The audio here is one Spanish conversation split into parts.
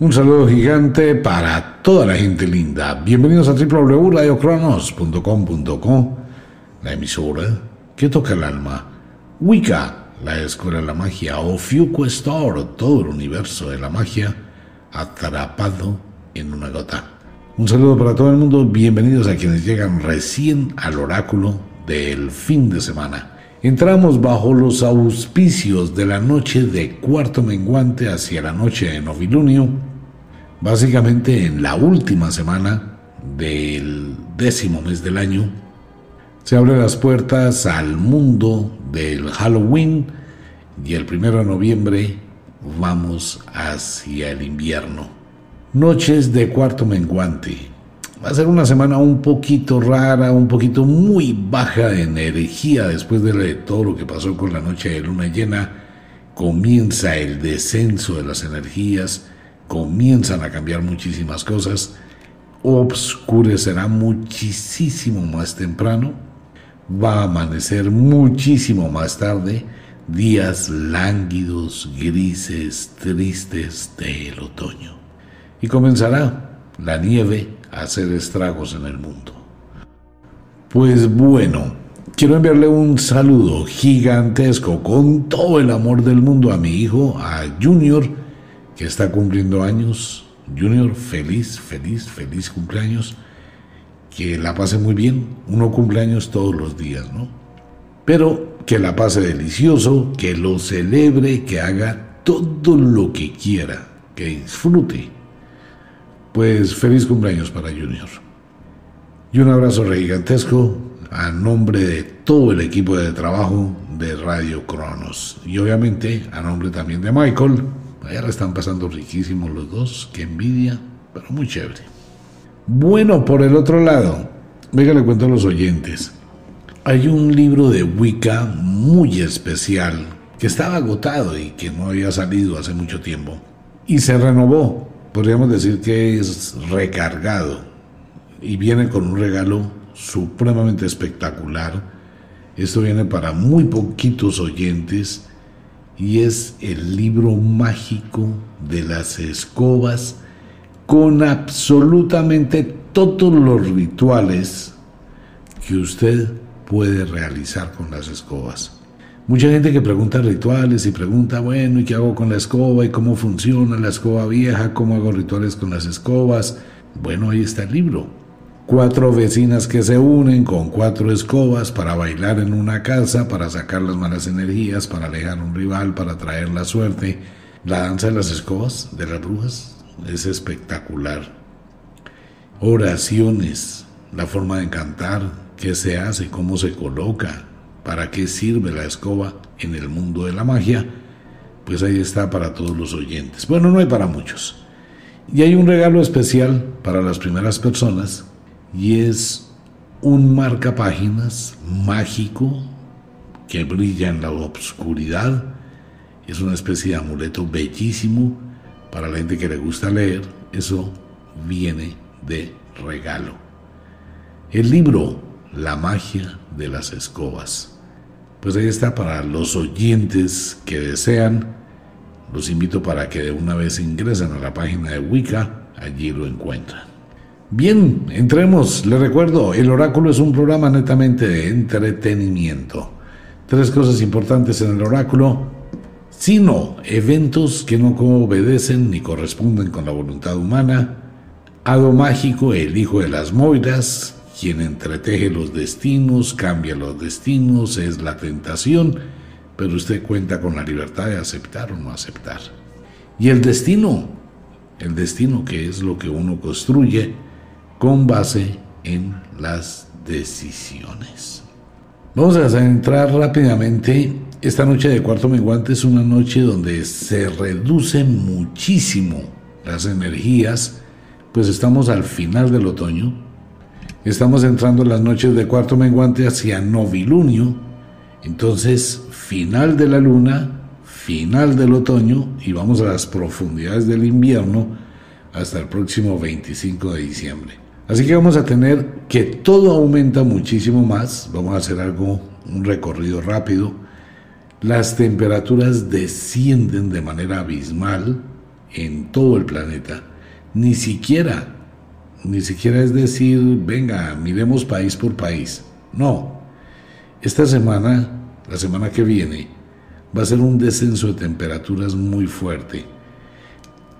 Un saludo gigante para toda la gente linda. Bienvenidos a www.radiocronos.com.co, la emisora que toca el alma. Wicca, la escuela de la magia. Ofiuco Store, todo el universo de la magia atrapado en una gota. Un saludo para todo el mundo. Bienvenidos a quienes llegan recién al oráculo del fin de semana. Entramos bajo los auspicios de la noche de cuarto menguante hacia la noche de novilunio, básicamente en la última semana del décimo mes del año. Se abren las puertas al mundo del Halloween y el primero de noviembre vamos hacia el invierno. Noches de cuarto menguante. Va a ser una semana un poquito rara, un poquito muy baja de energía después de todo lo que pasó con la noche de luna llena. Comienza el descenso de las energías, comienzan a cambiar muchísimas cosas, obscurecerá muchísimo más temprano, va a amanecer muchísimo más tarde, días lánguidos, grises, tristes del otoño. Y comenzará la nieve hacer estragos en el mundo. Pues bueno, quiero enviarle un saludo gigantesco con todo el amor del mundo a mi hijo, a Junior, que está cumpliendo años. Junior, feliz, feliz, feliz cumpleaños. Que la pase muy bien. Uno cumpleaños todos los días, ¿no? Pero que la pase delicioso, que lo celebre, que haga todo lo que quiera, que disfrute pues feliz cumpleaños para Junior. Y un abrazo gigantesco a nombre de todo el equipo de trabajo de Radio Cronos. Y obviamente a nombre también de Michael. Allá están pasando riquísimos los dos. Qué envidia, pero muy chévere. Bueno, por el otro lado, venga, le cuento a los oyentes. Hay un libro de Wicca muy especial que estaba agotado y que no había salido hace mucho tiempo. Y se renovó podríamos decir que es recargado y viene con un regalo supremamente espectacular. Esto viene para muy poquitos oyentes y es el libro mágico de las escobas con absolutamente todos los rituales que usted puede realizar con las escobas. Mucha gente que pregunta rituales y pregunta, bueno, ¿y qué hago con la escoba? ¿Y cómo funciona la escoba vieja? ¿Cómo hago rituales con las escobas? Bueno, ahí está el libro. Cuatro vecinas que se unen con cuatro escobas para bailar en una casa, para sacar las malas energías, para alejar un rival, para traer la suerte. La danza de las escobas de las brujas es espectacular. Oraciones, la forma de cantar, qué se hace, cómo se coloca, ¿Para qué sirve la escoba en el mundo de la magia? Pues ahí está para todos los oyentes. Bueno, no hay para muchos. Y hay un regalo especial para las primeras personas y es un marcapáginas mágico que brilla en la obscuridad. Es una especie de amuleto bellísimo para la gente que le gusta leer. Eso viene de regalo. El libro La magia de las escobas pues ahí está para los oyentes que desean. Los invito para que de una vez ingresen a la página de Wicca, allí lo encuentran. Bien, entremos. Les recuerdo, el oráculo es un programa netamente de entretenimiento. Tres cosas importantes en el oráculo, sino eventos que no obedecen ni corresponden con la voluntad humana, Hado mágico, el hijo de las moiras, quien entreteje los destinos, cambia los destinos, es la tentación, pero usted cuenta con la libertad de aceptar o no aceptar. Y el destino, el destino que es lo que uno construye con base en las decisiones. Vamos a entrar rápidamente. Esta noche de cuarto menguante es una noche donde se reducen muchísimo las energías, pues estamos al final del otoño, Estamos entrando en las noches de cuarto menguante hacia novilunio, entonces final de la luna, final del otoño y vamos a las profundidades del invierno hasta el próximo 25 de diciembre. Así que vamos a tener que todo aumenta muchísimo más, vamos a hacer algo, un recorrido rápido, las temperaturas descienden de manera abismal en todo el planeta. Ni siquiera, ni siquiera es decir, venga, miremos país por país. No. Esta semana, la semana que viene, va a ser un descenso de temperaturas muy fuerte,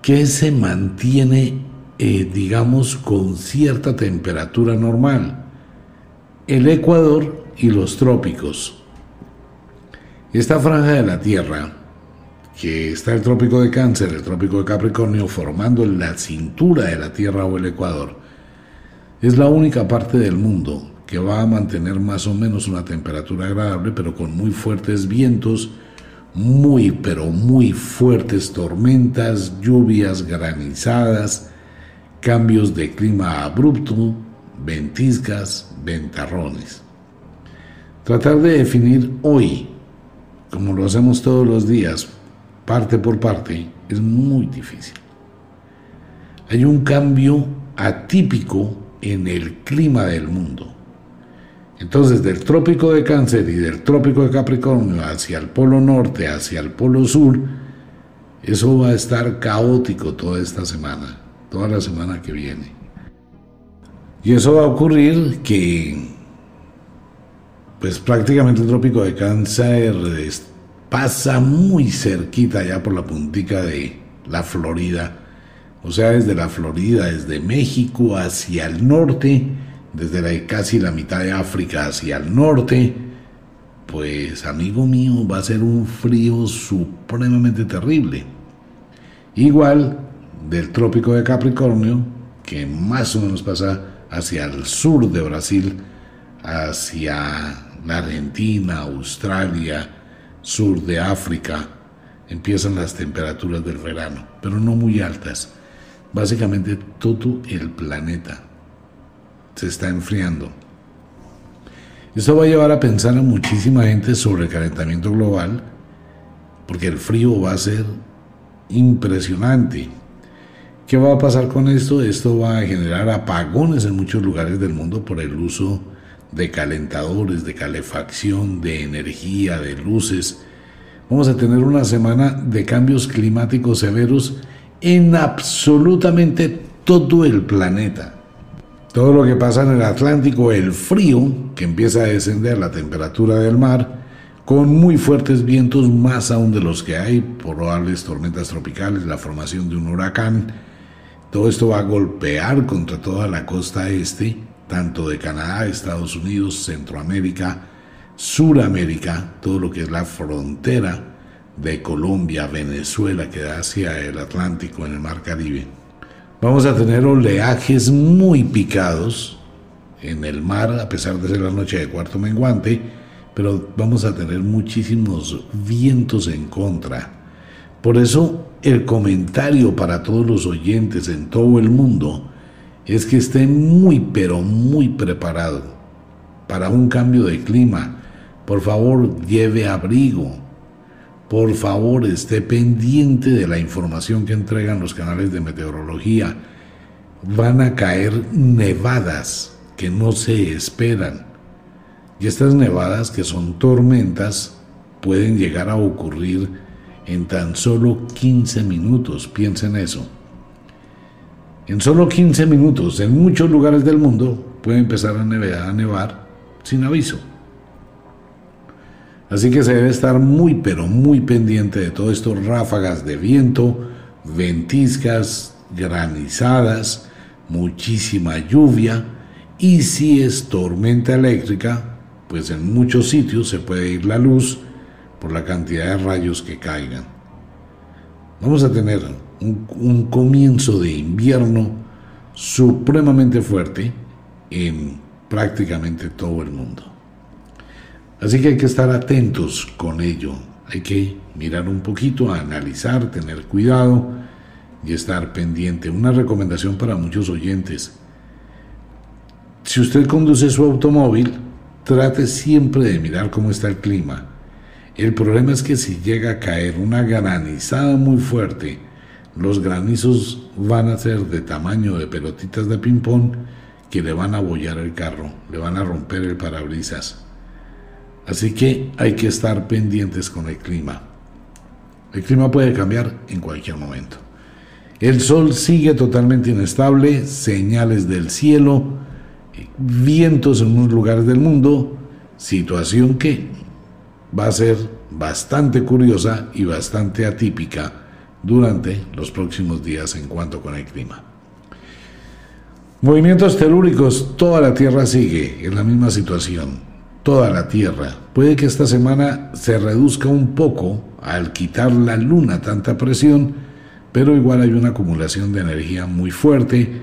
que se mantiene, eh, digamos, con cierta temperatura normal. El Ecuador y los trópicos. Esta franja de la Tierra, que está el trópico de Cáncer, el trópico de Capricornio, formando la cintura de la Tierra o el Ecuador, es la única parte del mundo que va a mantener más o menos una temperatura agradable, pero con muy fuertes vientos, muy, pero muy fuertes tormentas, lluvias granizadas, cambios de clima abrupto, ventiscas, ventarrones. Tratar de definir hoy, como lo hacemos todos los días, parte por parte, es muy difícil. Hay un cambio atípico en el clima del mundo. Entonces, del trópico de Cáncer y del trópico de Capricornio hacia el polo norte, hacia el polo sur, eso va a estar caótico toda esta semana, toda la semana que viene. Y eso va a ocurrir que, pues prácticamente el trópico de Cáncer pasa muy cerquita ya por la puntica de la Florida, o sea, desde la Florida, desde México hacia el norte, desde casi la mitad de África hacia el norte, pues amigo mío, va a ser un frío supremamente terrible. Igual del trópico de Capricornio, que más o menos pasa hacia el sur de Brasil, hacia la Argentina, Australia, sur de África, empiezan las temperaturas del verano, pero no muy altas. Básicamente todo el planeta se está enfriando. Esto va a llevar a pensar a muchísima gente sobre el calentamiento global, porque el frío va a ser impresionante. ¿Qué va a pasar con esto? Esto va a generar apagones en muchos lugares del mundo por el uso de calentadores, de calefacción, de energía, de luces. Vamos a tener una semana de cambios climáticos severos en absolutamente todo el planeta. Todo lo que pasa en el Atlántico, el frío, que empieza a descender la temperatura del mar, con muy fuertes vientos, más aún de los que hay, probables tormentas tropicales, la formación de un huracán. Todo esto va a golpear contra toda la costa este, tanto de Canadá, Estados Unidos, Centroamérica, Suramérica, todo lo que es la frontera de Colombia, Venezuela, que da hacia el Atlántico en el Mar Caribe. Vamos a tener oleajes muy picados en el mar, a pesar de ser la noche de cuarto menguante, pero vamos a tener muchísimos vientos en contra. Por eso el comentario para todos los oyentes en todo el mundo es que estén muy pero muy preparado para un cambio de clima. Por favor, lleve abrigo, por favor, esté pendiente de la información que entregan los canales de meteorología. Van a caer nevadas que no se esperan. Y estas nevadas, que son tormentas, pueden llegar a ocurrir en tan solo 15 minutos. Piensen eso. En solo 15 minutos, en muchos lugares del mundo, puede empezar a nevar, a nevar sin aviso. Así que se debe estar muy, pero muy pendiente de todo esto, ráfagas de viento, ventiscas, granizadas, muchísima lluvia y si es tormenta eléctrica, pues en muchos sitios se puede ir la luz por la cantidad de rayos que caigan. Vamos a tener un, comienzo de invierno supremamente fuerte en prácticamente todo el mundo. Así que hay que estar atentos con ello, hay que mirar un poquito, analizar, tener cuidado y estar pendiente. Una recomendación para muchos oyentes. Si usted conduce su automóvil, trate siempre de mirar cómo está el clima. El problema es que si llega a caer una granizada muy fuerte, los granizos van a ser de tamaño de pelotitas de ping-pong que le van a bollar el carro, le van a romper el parabrisas. Así que hay que estar pendientes con el clima. El clima puede cambiar en cualquier momento. El sol sigue totalmente inestable, señales del cielo, vientos en unos lugares del mundo, situación que va a ser bastante curiosa y bastante atípica durante los próximos días en cuanto con el clima. Movimientos telúricos, toda la Tierra sigue en la misma situación, toda la Tierra. Puede que esta semana se reduzca un poco al quitar la luna tanta presión, pero igual hay una acumulación de energía muy fuerte,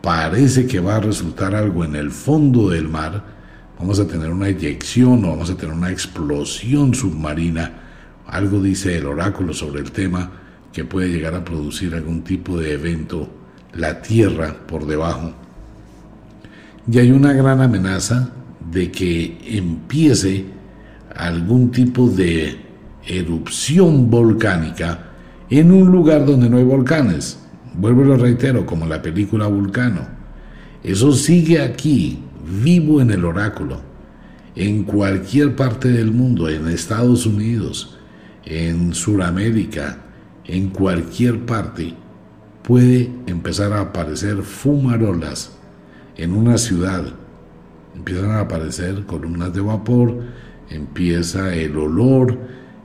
parece que va a resultar algo en el fondo del mar, vamos a tener una eyección o vamos a tener una explosión submarina, algo dice el oráculo sobre el tema que puede llegar a producir algún tipo de evento, la Tierra por debajo. Y hay una gran amenaza de que empiece algún tipo de erupción volcánica en un lugar donde no hay volcanes. Vuelvo y lo reitero, como la película Vulcano. Eso sigue aquí, vivo en el oráculo, en cualquier parte del mundo, en Estados Unidos, en Sudamérica, en cualquier parte, puede empezar a aparecer fumarolas en una ciudad. Empiezan a aparecer columnas de vapor, empieza el olor,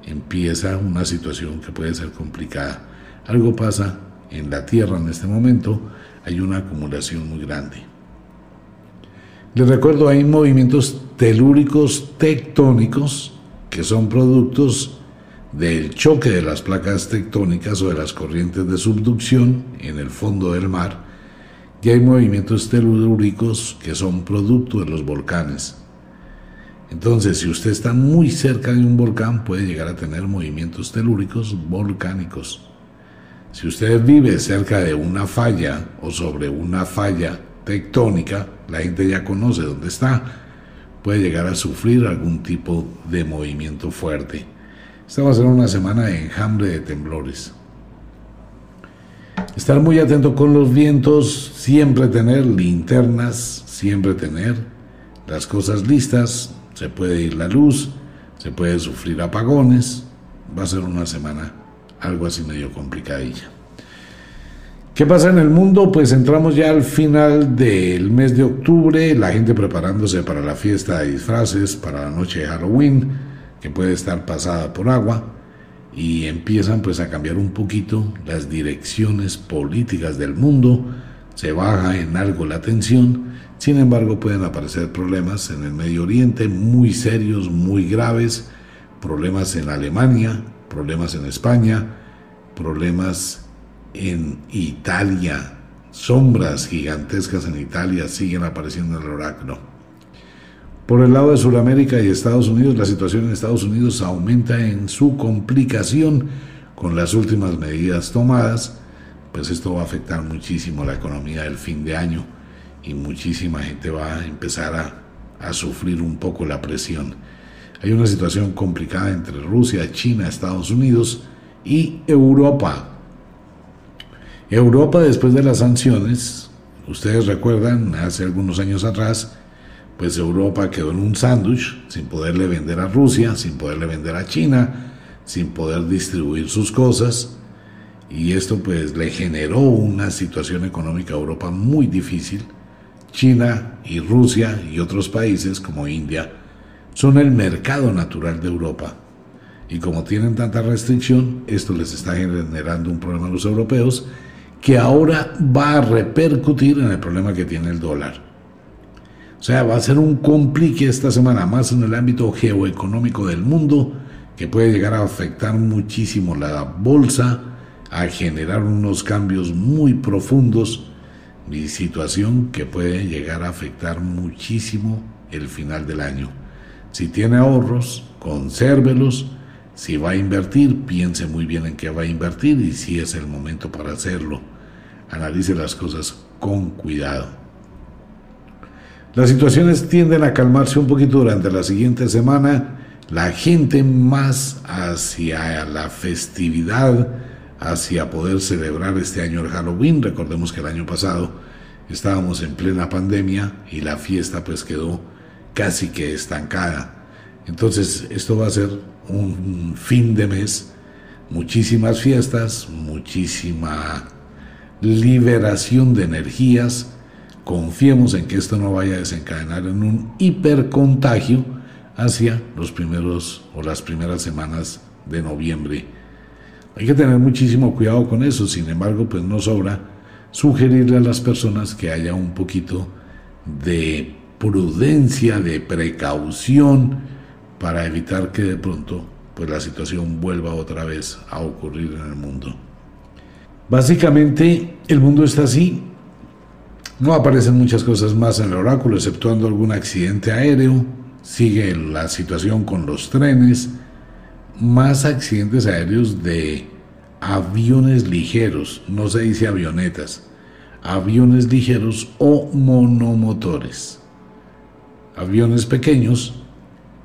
empieza una situación que puede ser complicada. Algo pasa en la Tierra en este momento, hay una acumulación muy grande. Les recuerdo, hay movimientos telúricos tectónicos que son productos del choque de las placas tectónicas o de las corrientes de subducción en el fondo del mar, y hay movimientos telúricos que son producto de los volcanes. Entonces, si usted está muy cerca de un volcán, puede llegar a tener movimientos telúricos volcánicos. Si usted vive cerca de una falla o sobre una falla tectónica, la gente ya conoce dónde está, puede llegar a sufrir algún tipo de movimiento fuerte. Esta va a ser una semana de enjambre de temblores. Estar muy atento con los vientos, siempre tener linternas, siempre tener las cosas listas, se puede ir la luz, se puede sufrir apagones, va a ser una semana algo así medio complicadilla. ¿Qué pasa en el mundo? Pues entramos ya al final del mes de octubre, la gente preparándose para la fiesta de disfraces, para la noche de Halloween, que puede estar pasada por agua, y empiezan pues a cambiar un poquito las direcciones políticas del mundo, se baja en algo la tensión, sin embargo, pueden aparecer problemas en el Medio Oriente muy serios, muy graves, problemas en Alemania, problemas en España, problemas en Italia, sombras gigantescas en Italia siguen apareciendo en el oráculo. Por el lado de Sudamérica y Estados Unidos, la situación en Estados Unidos aumenta en su complicación con las últimas medidas tomadas, pues esto va a afectar muchísimo la economía del fin de año y muchísima gente va a empezar a, a sufrir un poco la presión. Hay una situación complicada entre Rusia, China, Estados Unidos y Europa. Europa después de las sanciones, ustedes recuerdan, hace algunos años atrás, pues Europa quedó en un sándwich sin poderle vender a Rusia, sin poderle vender a China, sin poder distribuir sus cosas. Y esto pues le generó una situación económica a Europa muy difícil China y Rusia y otros países como India son el mercado natural de Europa. Y como tienen tanta restricción, esto les está generando un problema a los europeos que ahora va a repercutir en el problema que tiene el dólar. O sea, va a ser un complique esta semana más en el ámbito geoeconómico del mundo que puede llegar a afectar muchísimo la bolsa, a generar unos cambios muy profundos mi situación que puede llegar a afectar muchísimo el final del año. Si tiene ahorros, consérvelos. Si va a invertir, piense muy bien en qué va a invertir y si es el momento para hacerlo. Analice las cosas con cuidado. Las situaciones tienden a calmarse un poquito durante la siguiente semana. La gente más hacia la festividad, hacia poder celebrar este año el Halloween. Recordemos que el año pasado estábamos en plena pandemia y la fiesta pues quedó casi que estancada. Entonces esto va a ser un fin de mes, muchísimas fiestas, muchísima liberación de energías. Confiemos en que esto no vaya a desencadenar en un hipercontagio hacia los primeros o las primeras semanas de noviembre. Hay que tener muchísimo cuidado con eso, sin embargo, pues no sobra sugerirle a las personas que haya un poquito de prudencia, de precaución para evitar que de pronto pues la situación vuelva otra vez a ocurrir en el mundo. Básicamente el mundo está así. No aparecen muchas cosas más en el oráculo, exceptuando algún accidente aéreo. Sigue la situación con los trenes. Más accidentes aéreos de aviones ligeros, no se dice avionetas, aviones ligeros o monomotores. Aviones pequeños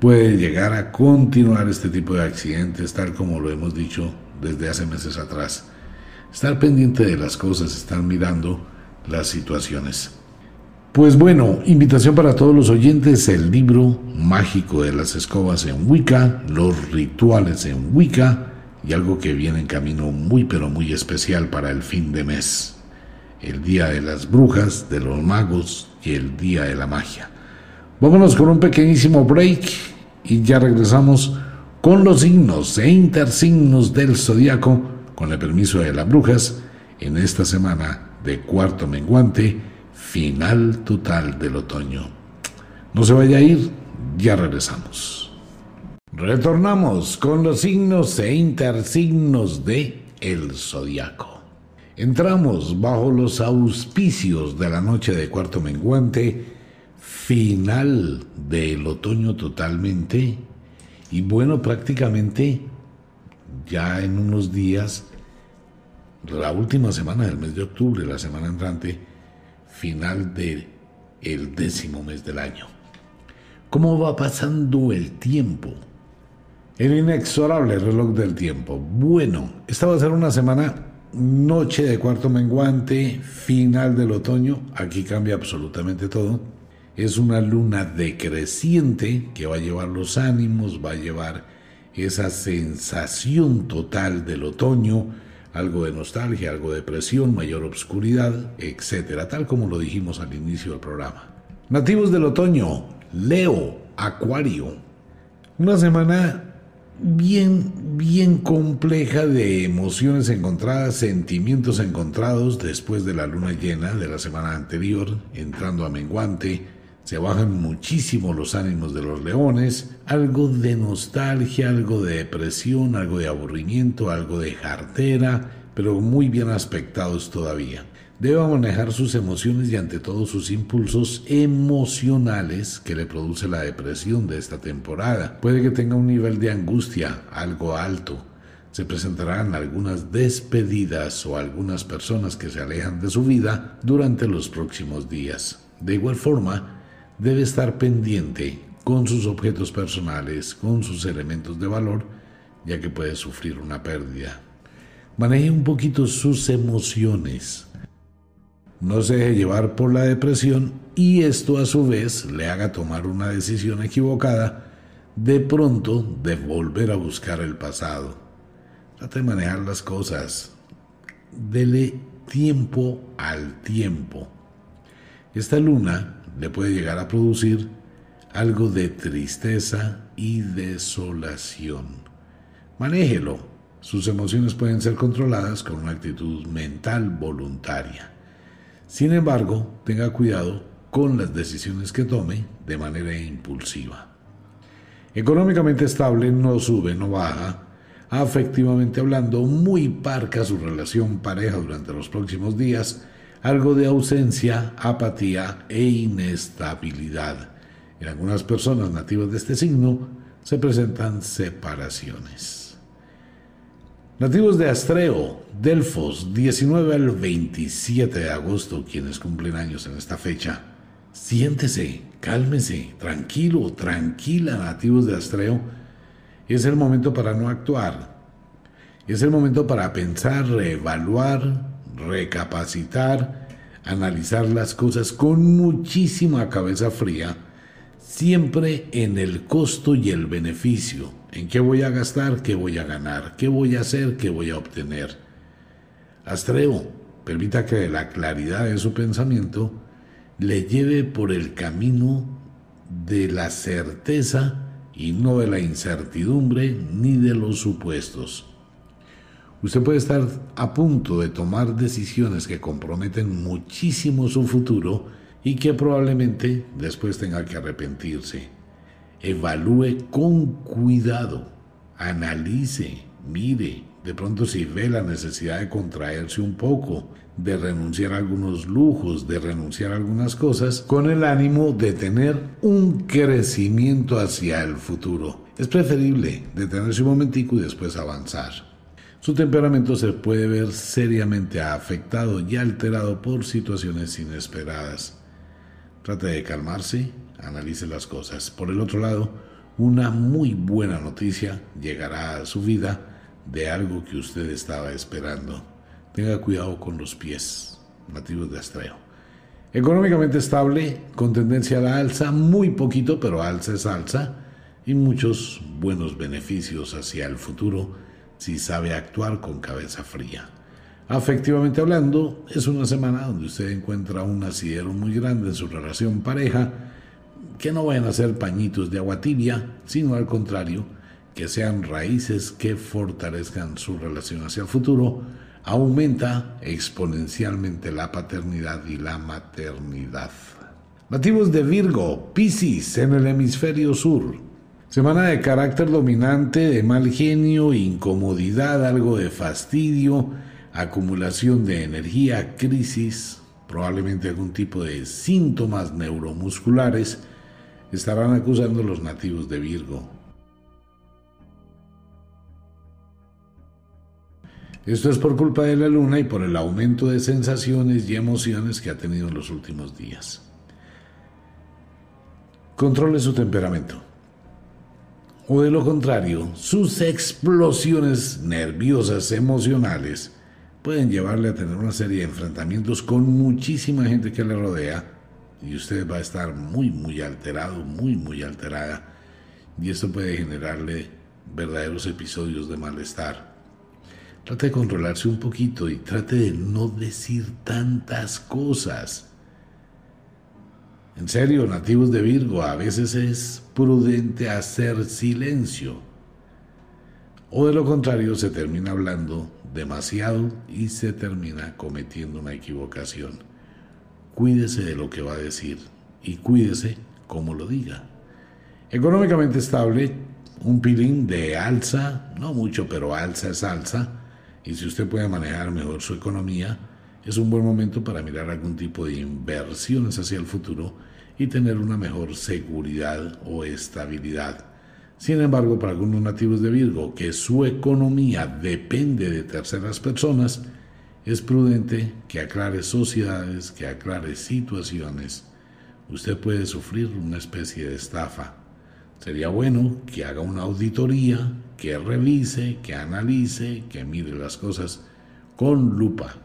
puede llegar a continuar este tipo de accidentes, tal como lo hemos dicho desde hace meses atrás. Estar pendiente de las cosas, estar mirando las situaciones. Pues bueno, invitación para todos los oyentes, el libro mágico de las escobas en Wicca, los rituales en Wicca y algo que viene en camino muy pero muy especial para el fin de mes. El día de las brujas, de los magos y el día de la magia. Vámonos con un pequeñísimo break y ya regresamos con los signos e intersignos del zodiaco, con el permiso de las brujas, en esta semana de cuarto menguante, final total del otoño. No se vaya a ir, ya regresamos. Retornamos con los signos e intersignos de el zodiaco. Entramos bajo los auspicios de la noche de cuarto menguante final del otoño totalmente y bueno, prácticamente ya en unos días, la última semana del mes de octubre, la semana entrante, final del el décimo mes del año. ¿Cómo va pasando el tiempo? El inexorable reloj del tiempo. Bueno, esta va a ser una semana noche de cuarto menguante, final del otoño. Aquí cambia absolutamente todo es una luna decreciente que va a llevar los ánimos, va a llevar esa sensación total del otoño, algo de nostalgia, algo de depresión, mayor obscuridad, etcétera, tal como lo dijimos al inicio del programa. Nativos del otoño, Leo, Acuario. Una semana bien, bien compleja de emociones encontradas, sentimientos encontrados después de la luna llena de la semana anterior, entrando a menguante, se bajan muchísimo los ánimos de los leones, algo de nostalgia, algo de depresión, algo de aburrimiento, algo de jartera, pero muy bien aspectados todavía. Debe manejar sus emociones y ante todo sus impulsos emocionales que le produce la depresión de esta temporada. Puede que tenga un nivel de angustia algo alto. Se presentarán algunas despedidas o algunas personas que se alejan de su vida durante los próximos días. De igual forma, debe estar pendiente con sus objetos personales, con sus elementos de valor, ya que puede sufrir una pérdida. Maneje un poquito sus emociones. No se deje llevar por la depresión y esto a su vez le haga tomar una decisión equivocada de pronto de volver a buscar el pasado. Trate de manejar las cosas. Dele tiempo al tiempo. Esta luna le puede llegar a producir algo de tristeza y desolación. Manéjelo. Sus emociones pueden ser controladas con una actitud mental voluntaria. Sin embargo, tenga cuidado con las decisiones que tome de manera impulsiva. Económicamente estable, no sube, no baja. Afectivamente hablando, muy parca su relación pareja durante los próximos días algo de ausencia, apatía e inestabilidad. En algunas personas nativas de este signo se presentan separaciones. Nativos de Astreo, Delfos, 19 al 27 de agosto, quienes cumplen años en esta fecha. Siéntese, cálmese, tranquilo, tranquila, nativos de Astreo. Es el momento para no actuar. Es el momento para pensar, reevaluar, recapacitar, analizar las cosas con muchísima cabeza fría, siempre en el costo y el beneficio, en qué voy a gastar, qué voy a ganar, qué voy a hacer, qué voy a obtener. Astreo, permita que la claridad de su pensamiento le lleve por el camino de la certeza y no de la incertidumbre ni de los supuestos. Usted puede estar a punto de tomar decisiones que comprometen muchísimo su futuro y que probablemente después tenga que arrepentirse. Evalúe con cuidado, analice, mire, de pronto si ve la necesidad de contraerse un poco, de renunciar a algunos lujos, de renunciar a algunas cosas, con el ánimo de tener un crecimiento hacia el futuro. Es preferible detenerse un momentico y después avanzar. Su temperamento se puede ver seriamente afectado y alterado por situaciones inesperadas. Trate de calmarse, analice las cosas. Por el otro lado, una muy buena noticia llegará a su vida de algo que usted estaba esperando. Tenga cuidado con los pies, nativos de Astreo. Económicamente estable, con tendencia a la alza, muy poquito, pero alza es alza, y muchos buenos beneficios hacia el futuro si sabe actuar con cabeza fría. Afectivamente hablando, es una semana donde usted encuentra un asidero muy grande en su relación pareja, que no vayan a ser pañitos de agua tibia, sino al contrario, que sean raíces que fortalezcan su relación hacia el futuro, aumenta exponencialmente la paternidad y la maternidad. Nativos de Virgo, Piscis en el hemisferio sur. Semana de carácter dominante, de mal genio, incomodidad, algo de fastidio, acumulación de energía, crisis, probablemente algún tipo de síntomas neuromusculares, estarán acusando los nativos de Virgo. Esto es por culpa de la luna y por el aumento de sensaciones y emociones que ha tenido en los últimos días. Controle su temperamento. O de lo contrario, sus explosiones nerviosas emocionales pueden llevarle a tener una serie de enfrentamientos con muchísima gente que le rodea y usted va a estar muy, muy alterado, muy, muy alterada y esto puede generarle verdaderos episodios de malestar. Trate de controlarse un poquito y trate de no decir tantas cosas. En serio, nativos de Virgo, a veces es prudente hacer silencio. O de lo contrario, se termina hablando demasiado y se termina cometiendo una equivocación. Cuídese de lo que va a decir y cuídese como lo diga. Económicamente estable, un pilín de alza, no mucho, pero alza es alza y si usted puede manejar mejor su economía, es un buen momento para mirar algún tipo de inversiones hacia el futuro y tener una mejor seguridad o estabilidad. Sin embargo, para algunos nativos de Virgo, que su economía depende de terceras personas, es prudente que aclare sociedades, que aclare situaciones. Usted puede sufrir una especie de estafa. Sería bueno que haga una auditoría que revise, que analice, que mire las cosas con lupa.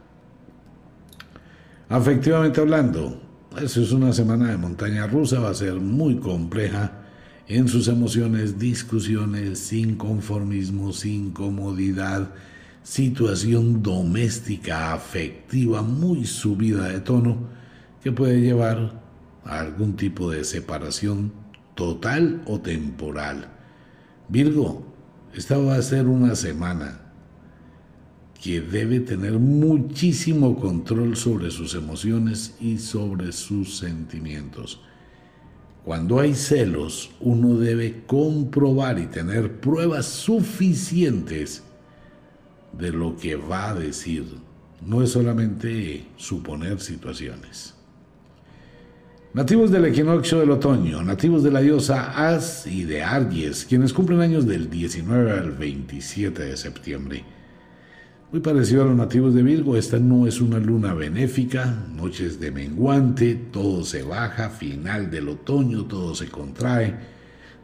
Afectivamente hablando, eso es una semana de montaña rusa, va a ser muy compleja en sus emociones, discusiones, inconformismo, incomodidad, situación doméstica, afectiva, muy subida de tono, que puede llevar a algún tipo de separación total o temporal. Virgo, esta va a ser una semana que debe tener muchísimo control sobre sus emociones y sobre sus sentimientos. Cuando hay celos, uno debe comprobar y tener pruebas suficientes de lo que va a decir. No es solamente suponer situaciones. Nativos del equinoccio del otoño, nativos de la diosa As y de Argies, quienes cumplen años del 19 al 27 de septiembre. Muy parecido a los nativos de Virgo, esta no es una luna benéfica, noches de menguante, todo se baja, final del otoño, todo se contrae.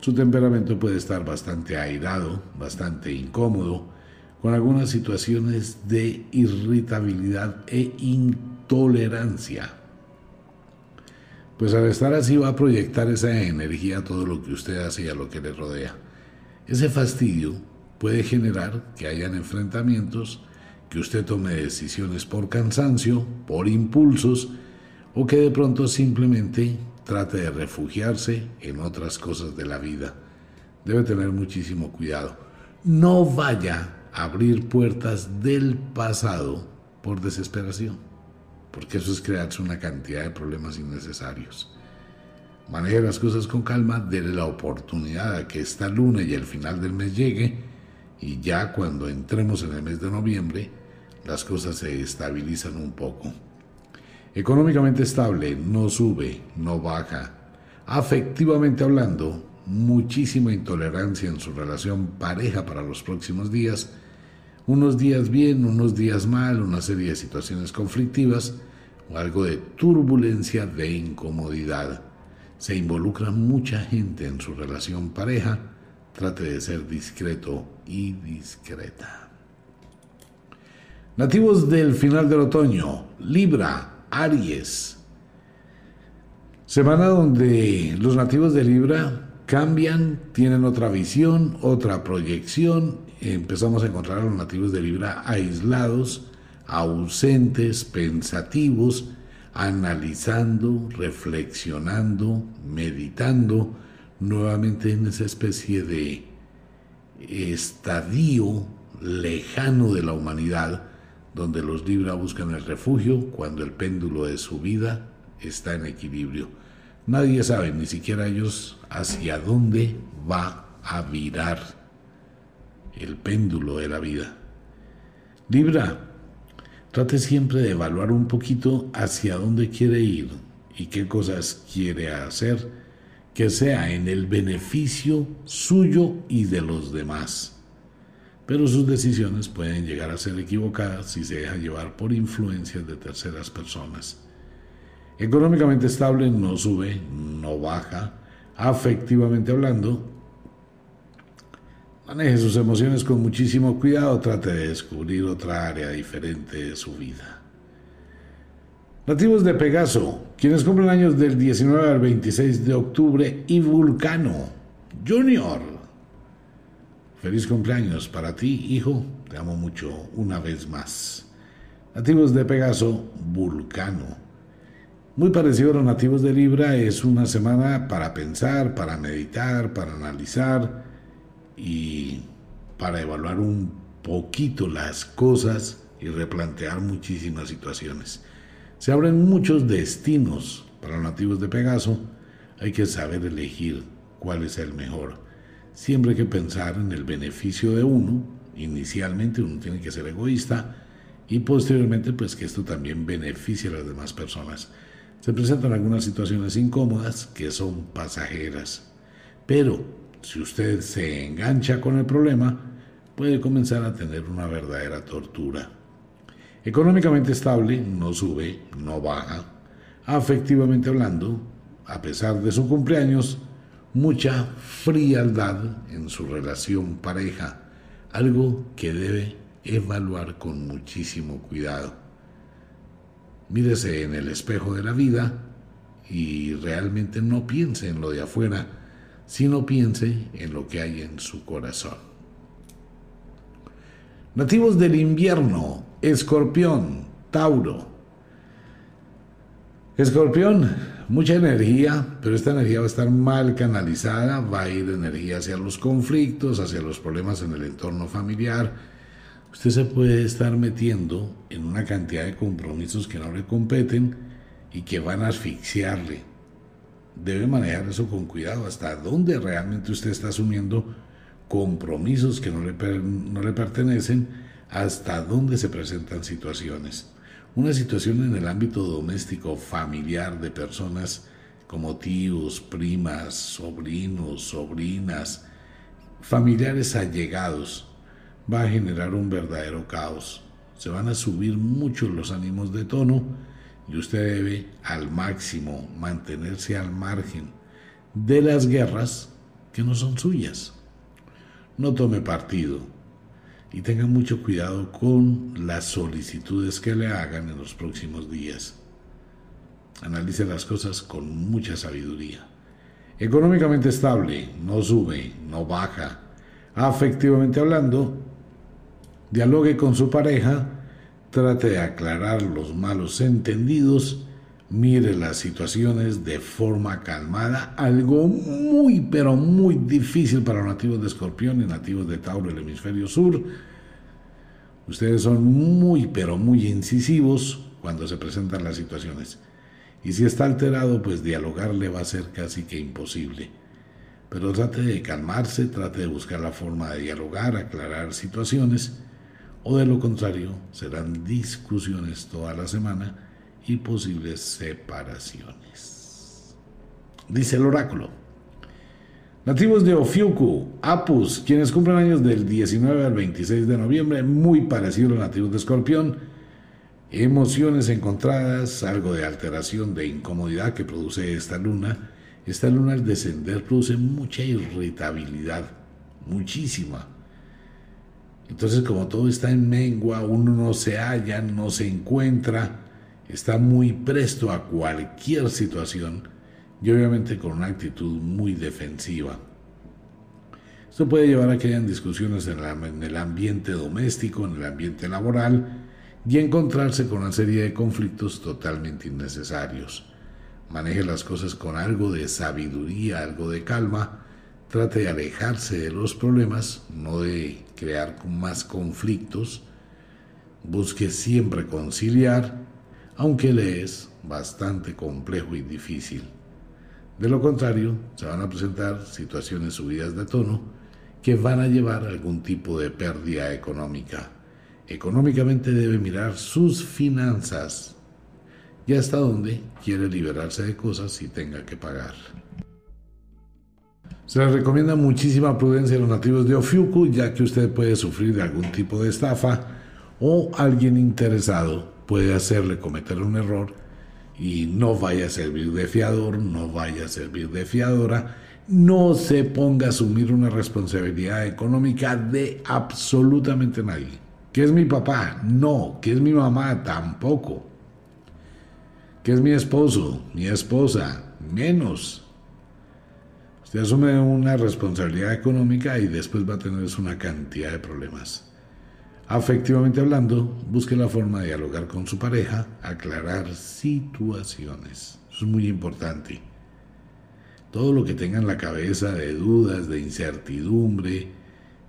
Su temperamento puede estar bastante airado, bastante incómodo, con algunas situaciones de irritabilidad e intolerancia pues al estar así va a proyectar esa energía a todo lo que usted hace y a lo que le rodea. Ese fastidio puede generar que hayan enfrentamientos que usted tome decisiones por cansancio, por impulsos, o que de pronto simplemente trate de refugiarse en otras cosas de la vida. Debe tener muchísimo cuidado. No vaya a abrir puertas del pasado por desesperación, porque eso es crearse una cantidad de problemas innecesarios. Maneje las cosas con calma, déle la oportunidad a que esta luna y el final del mes llegue y ya cuando entremos en el mes de noviembre las cosas se estabilizan un poco. Económicamente estable, no sube, no baja. Afectivamente hablando, muchísima intolerancia en su relación pareja para los próximos días. Unos días bien, unos días mal, una serie de situaciones conflictivas o algo de turbulencia, de incomodidad. Se involucra mucha gente en su relación pareja. Trate de ser discreto y discreta. Nativos del final del otoño, Libra, Aries. Semana donde los nativos de Libra cambian, tienen otra visión, otra proyección. Empezamos a encontrar a los nativos de Libra aislados, ausentes, pensativos, analizando, reflexionando, meditando, nuevamente en esa especie de estadio lejano de la humanidad donde los Libra buscan el refugio cuando el péndulo de su vida está en equilibrio. Nadie sabe, ni siquiera ellos, hacia dónde va a virar el péndulo de la vida. Libra, trate siempre de evaluar un poquito hacia dónde quiere ir y qué cosas quiere hacer que sea en el beneficio suyo y de los demás pero sus decisiones pueden llegar a ser equivocadas si se deja llevar por influencias de terceras personas. Económicamente estable no sube, no baja, afectivamente hablando, maneje sus emociones con muchísimo cuidado, trate de descubrir otra área diferente de su vida. Nativos de Pegaso, quienes cumplen años del 19 al 26 de octubre y Vulcano, Junior. Feliz cumpleaños para ti, hijo. Te amo mucho una vez más. Nativos de Pegaso, Vulcano. Muy parecido a los nativos de Libra, es una semana para pensar, para meditar, para analizar y para evaluar un poquito las cosas y replantear muchísimas situaciones. Se abren muchos destinos para los nativos de Pegaso. Hay que saber elegir cuál es el mejor. Siempre hay que pensar en el beneficio de uno. Inicialmente uno tiene que ser egoísta y posteriormente pues que esto también beneficie a las demás personas. Se presentan algunas situaciones incómodas que son pasajeras. Pero si usted se engancha con el problema, puede comenzar a tener una verdadera tortura. Económicamente estable, no sube, no baja. Afectivamente hablando, a pesar de su cumpleaños, mucha frialdad en su relación pareja, algo que debe evaluar con muchísimo cuidado. Mírese en el espejo de la vida y realmente no piense en lo de afuera, sino piense en lo que hay en su corazón. Nativos del invierno, escorpión, Tauro. Escorpión, mucha energía, pero esta energía va a estar mal canalizada, va a ir energía hacia los conflictos, hacia los problemas en el entorno familiar. Usted se puede estar metiendo en una cantidad de compromisos que no le competen y que van a asfixiarle. Debe manejar eso con cuidado, hasta dónde realmente usted está asumiendo compromisos que no le, no le pertenecen, hasta dónde se presentan situaciones una situación en el ámbito doméstico, familiar, de personas como tíos, primas, sobrinos, sobrinas, familiares allegados, va a generar un verdadero caos. Se van a subir mucho los ánimos de tono y usted debe al máximo mantenerse al margen de las guerras que no son suyas. No tome partido y tengan mucho cuidado con las solicitudes que le hagan en los próximos días. Analice las cosas con mucha sabiduría. Económicamente estable, no sube, no baja. Afectivamente hablando, dialogue con su pareja trate de aclarar los malos entendidos, mire las situaciones de forma calmada, algo muy pero muy difícil para nativos de Escorpión y nativos de Tauro del hemisferio sur. Ustedes son muy pero muy incisivos cuando se presentan las situaciones. Y si está alterado, pues dialogarle va a ser casi que imposible. Pero trate de calmarse, trate de buscar la forma de dialogar, aclarar situaciones, o de lo contrario, serán discusiones toda la semana y posibles separaciones. Dice el oráculo. Nativos de Ofiuku, Apus, quienes cumplen años del 19 al 26 de noviembre, muy parecidos a los nativos de Escorpión, emociones encontradas, algo de alteración, de incomodidad que produce esta luna. Esta luna al descender produce mucha irritabilidad, muchísima. Entonces como todo está en mengua, uno no se halla, no se encuentra, está muy presto a cualquier situación y obviamente con una actitud muy defensiva. Esto puede llevar a que hayan discusiones en, en el ambiente doméstico, en el ambiente laboral, y encontrarse con una serie de conflictos totalmente innecesarios. Maneje las cosas con algo de sabiduría, algo de calma, trate de alejarse de los problemas, no de crear más conflictos, busque siempre conciliar, aunque le es bastante complejo y difícil. De lo contrario, se van a presentar situaciones subidas de tono que van a llevar a algún tipo de pérdida económica. Económicamente debe mirar sus finanzas y hasta dónde quiere liberarse de cosas y tenga que pagar. Se les recomienda muchísima prudencia a los nativos de Ofiuku, ya que usted puede sufrir de algún tipo de estafa o alguien interesado puede hacerle cometer un error y no vaya a servir de fiador, no vaya a servir de fiadora, no se ponga a asumir una responsabilidad económica de absolutamente nadie. ¿Qué es mi papá? No. ¿Qué es mi mamá? Tampoco. ¿Qué es mi esposo? Mi esposa? Menos. Usted asume una responsabilidad económica y después va a tener una cantidad de problemas. Afectivamente hablando, busque la forma de dialogar con su pareja, aclarar situaciones. Eso es muy importante. Todo lo que tenga en la cabeza de dudas, de incertidumbre,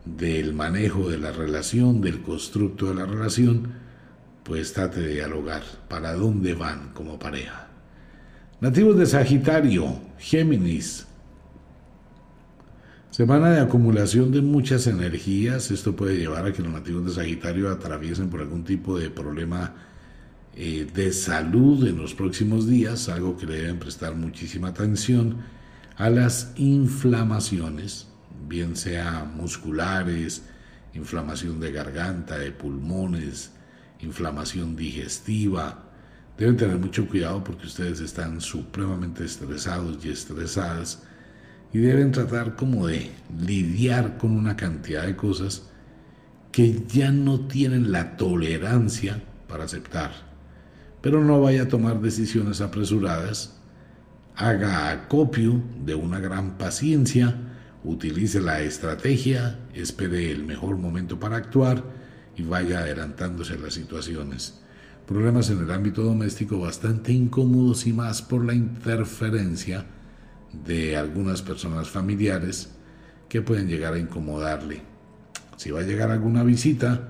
del manejo de la relación, del constructo de la relación, pues trate de dialogar para dónde van como pareja. Nativos de Sagitario, Géminis. Semana de acumulación de muchas energías. Esto puede llevar a que los nativos de Sagitario atraviesen por algún tipo de problema eh, de salud en los próximos días, algo que le deben prestar muchísima atención a las inflamaciones bien sea musculares, inflamación de garganta, de pulmones, inflamación digestiva. Deben tener mucho cuidado porque ustedes están supremamente estresados y estresadas y deben tratar como de lidiar con una cantidad de cosas que ya no tienen la tolerancia para aceptar. Pero no vaya a tomar decisiones apresuradas, haga acopio de una gran paciencia, utilice la estrategia, espere el mejor momento para actuar y vaya adelantándose las situaciones. Problemas en el ámbito doméstico bastante incómodos y más por la interferencia de algunas personas familiares que pueden llegar a incomodarle. Si va a llegar alguna visita,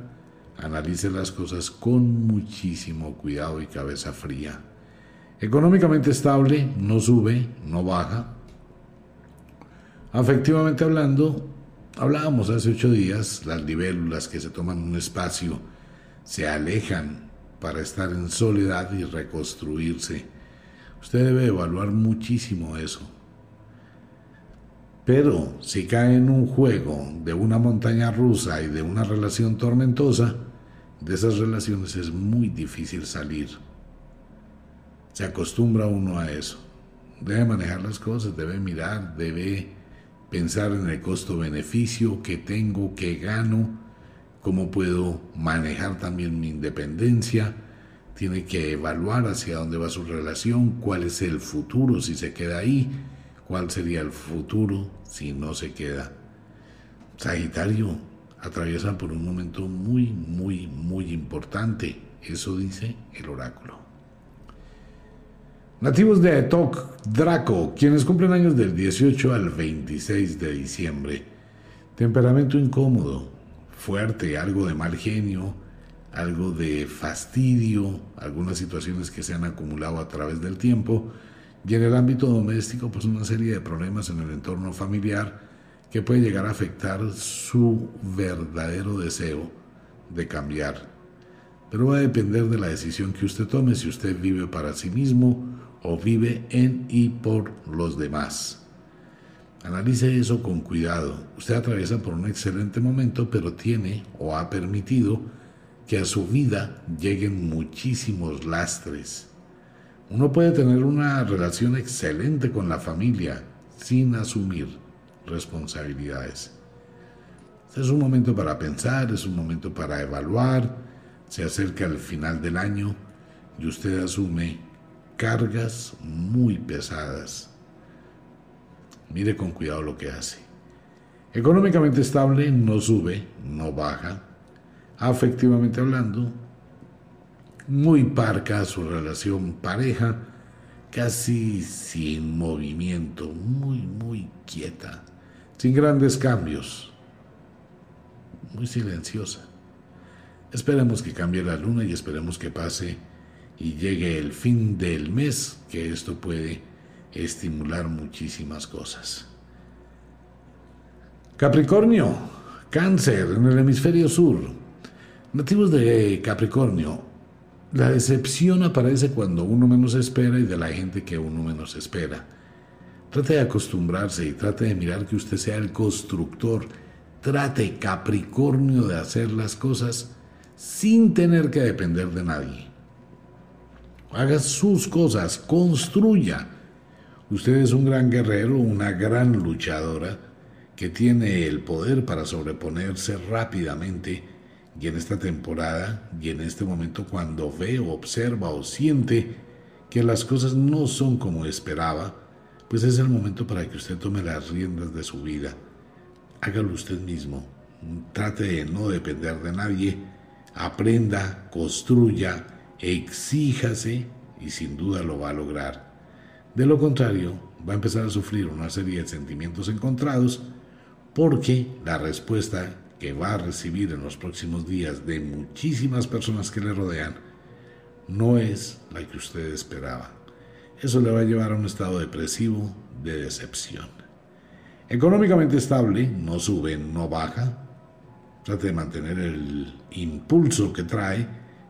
analice las cosas con muchísimo cuidado y cabeza fría. Económicamente estable, no sube, no baja, Afectivamente hablando, hablábamos hace ocho días, las libélulas que se toman un espacio se alejan para estar en soledad y reconstruirse. Usted debe evaluar muchísimo eso. Pero si cae en un juego de una montaña rusa y de una relación tormentosa, de esas relaciones es muy difícil salir. Se acostumbra uno a eso. Debe manejar las cosas, debe mirar, debe pensar en el costo-beneficio que tengo, que gano, cómo puedo manejar también mi independencia. Tiene que evaluar hacia dónde va su relación, cuál es el futuro si se queda ahí, cuál sería el futuro si no se queda. Sagitario atraviesa por un momento muy, muy, muy importante Eso dice el oráculo. Nativos de Atok, Draco, quienes cumplen años del 18 al 26 de diciembre. Temperamento incómodo, fuerte, algo de mal genio, algo de fastidio, algunas situaciones que se han acumulado a través del tiempo. Y en el ámbito doméstico, pues una serie de problemas en el entorno familiar que puede llegar a afectar su verdadero deseo de cambiar. Pero va a depender de la decisión que usted tome, si usted vive para sí mismo o vive en y por los demás. Analice eso con cuidado. Usted atraviesa por un excelente momento, pero tiene o ha permitido que a su vida lleguen muchísimos lastres. Uno puede tener una relación excelente con la familia sin asumir responsabilidades. es un momento para pensar, es un momento para evaluar. Se acerca el final del año y usted asume cargas muy pesadas. Mire con cuidado lo que hace. Económicamente estable, no sube, no baja. Afectivamente hablando, muy parca su relación pareja, casi sin movimiento, muy, muy quieta, sin grandes cambios, muy silenciosa. Esperemos que cambie la luna y esperemos que pase y llegue el fin del mes, que esto puede estimular muchísimas cosas. Capricornio, cáncer en el hemisferio sur. Nativos de Capricornio, la decepción aparece cuando uno menos espera y de la gente que uno menos espera. Trate de acostumbrarse y trate de mirar que usted sea el constructor. Trate Capricornio de hacer las cosas sin tener que depender de nadie haga sus cosas, construya. Usted es un gran guerrero, una gran luchadora que tiene el poder para sobreponerse rápidamente y en esta temporada y en este momento cuando ve o observa o siente que las cosas no son como esperaba, pues es el momento para que usted tome las riendas de su vida. Hágalo usted mismo. Trate de no depender de nadie. Aprenda, construya, exíjase y sin duda lo va a lograr. De lo contrario, va a empezar a sufrir una serie de sentimientos encontrados porque la respuesta que va a recibir en los próximos días de muchísimas personas que le rodean no es la que usted esperaba. Eso le va a llevar a un estado depresivo de decepción. Económicamente estable, no sube, no baja. Trate de mantener el impulso que trae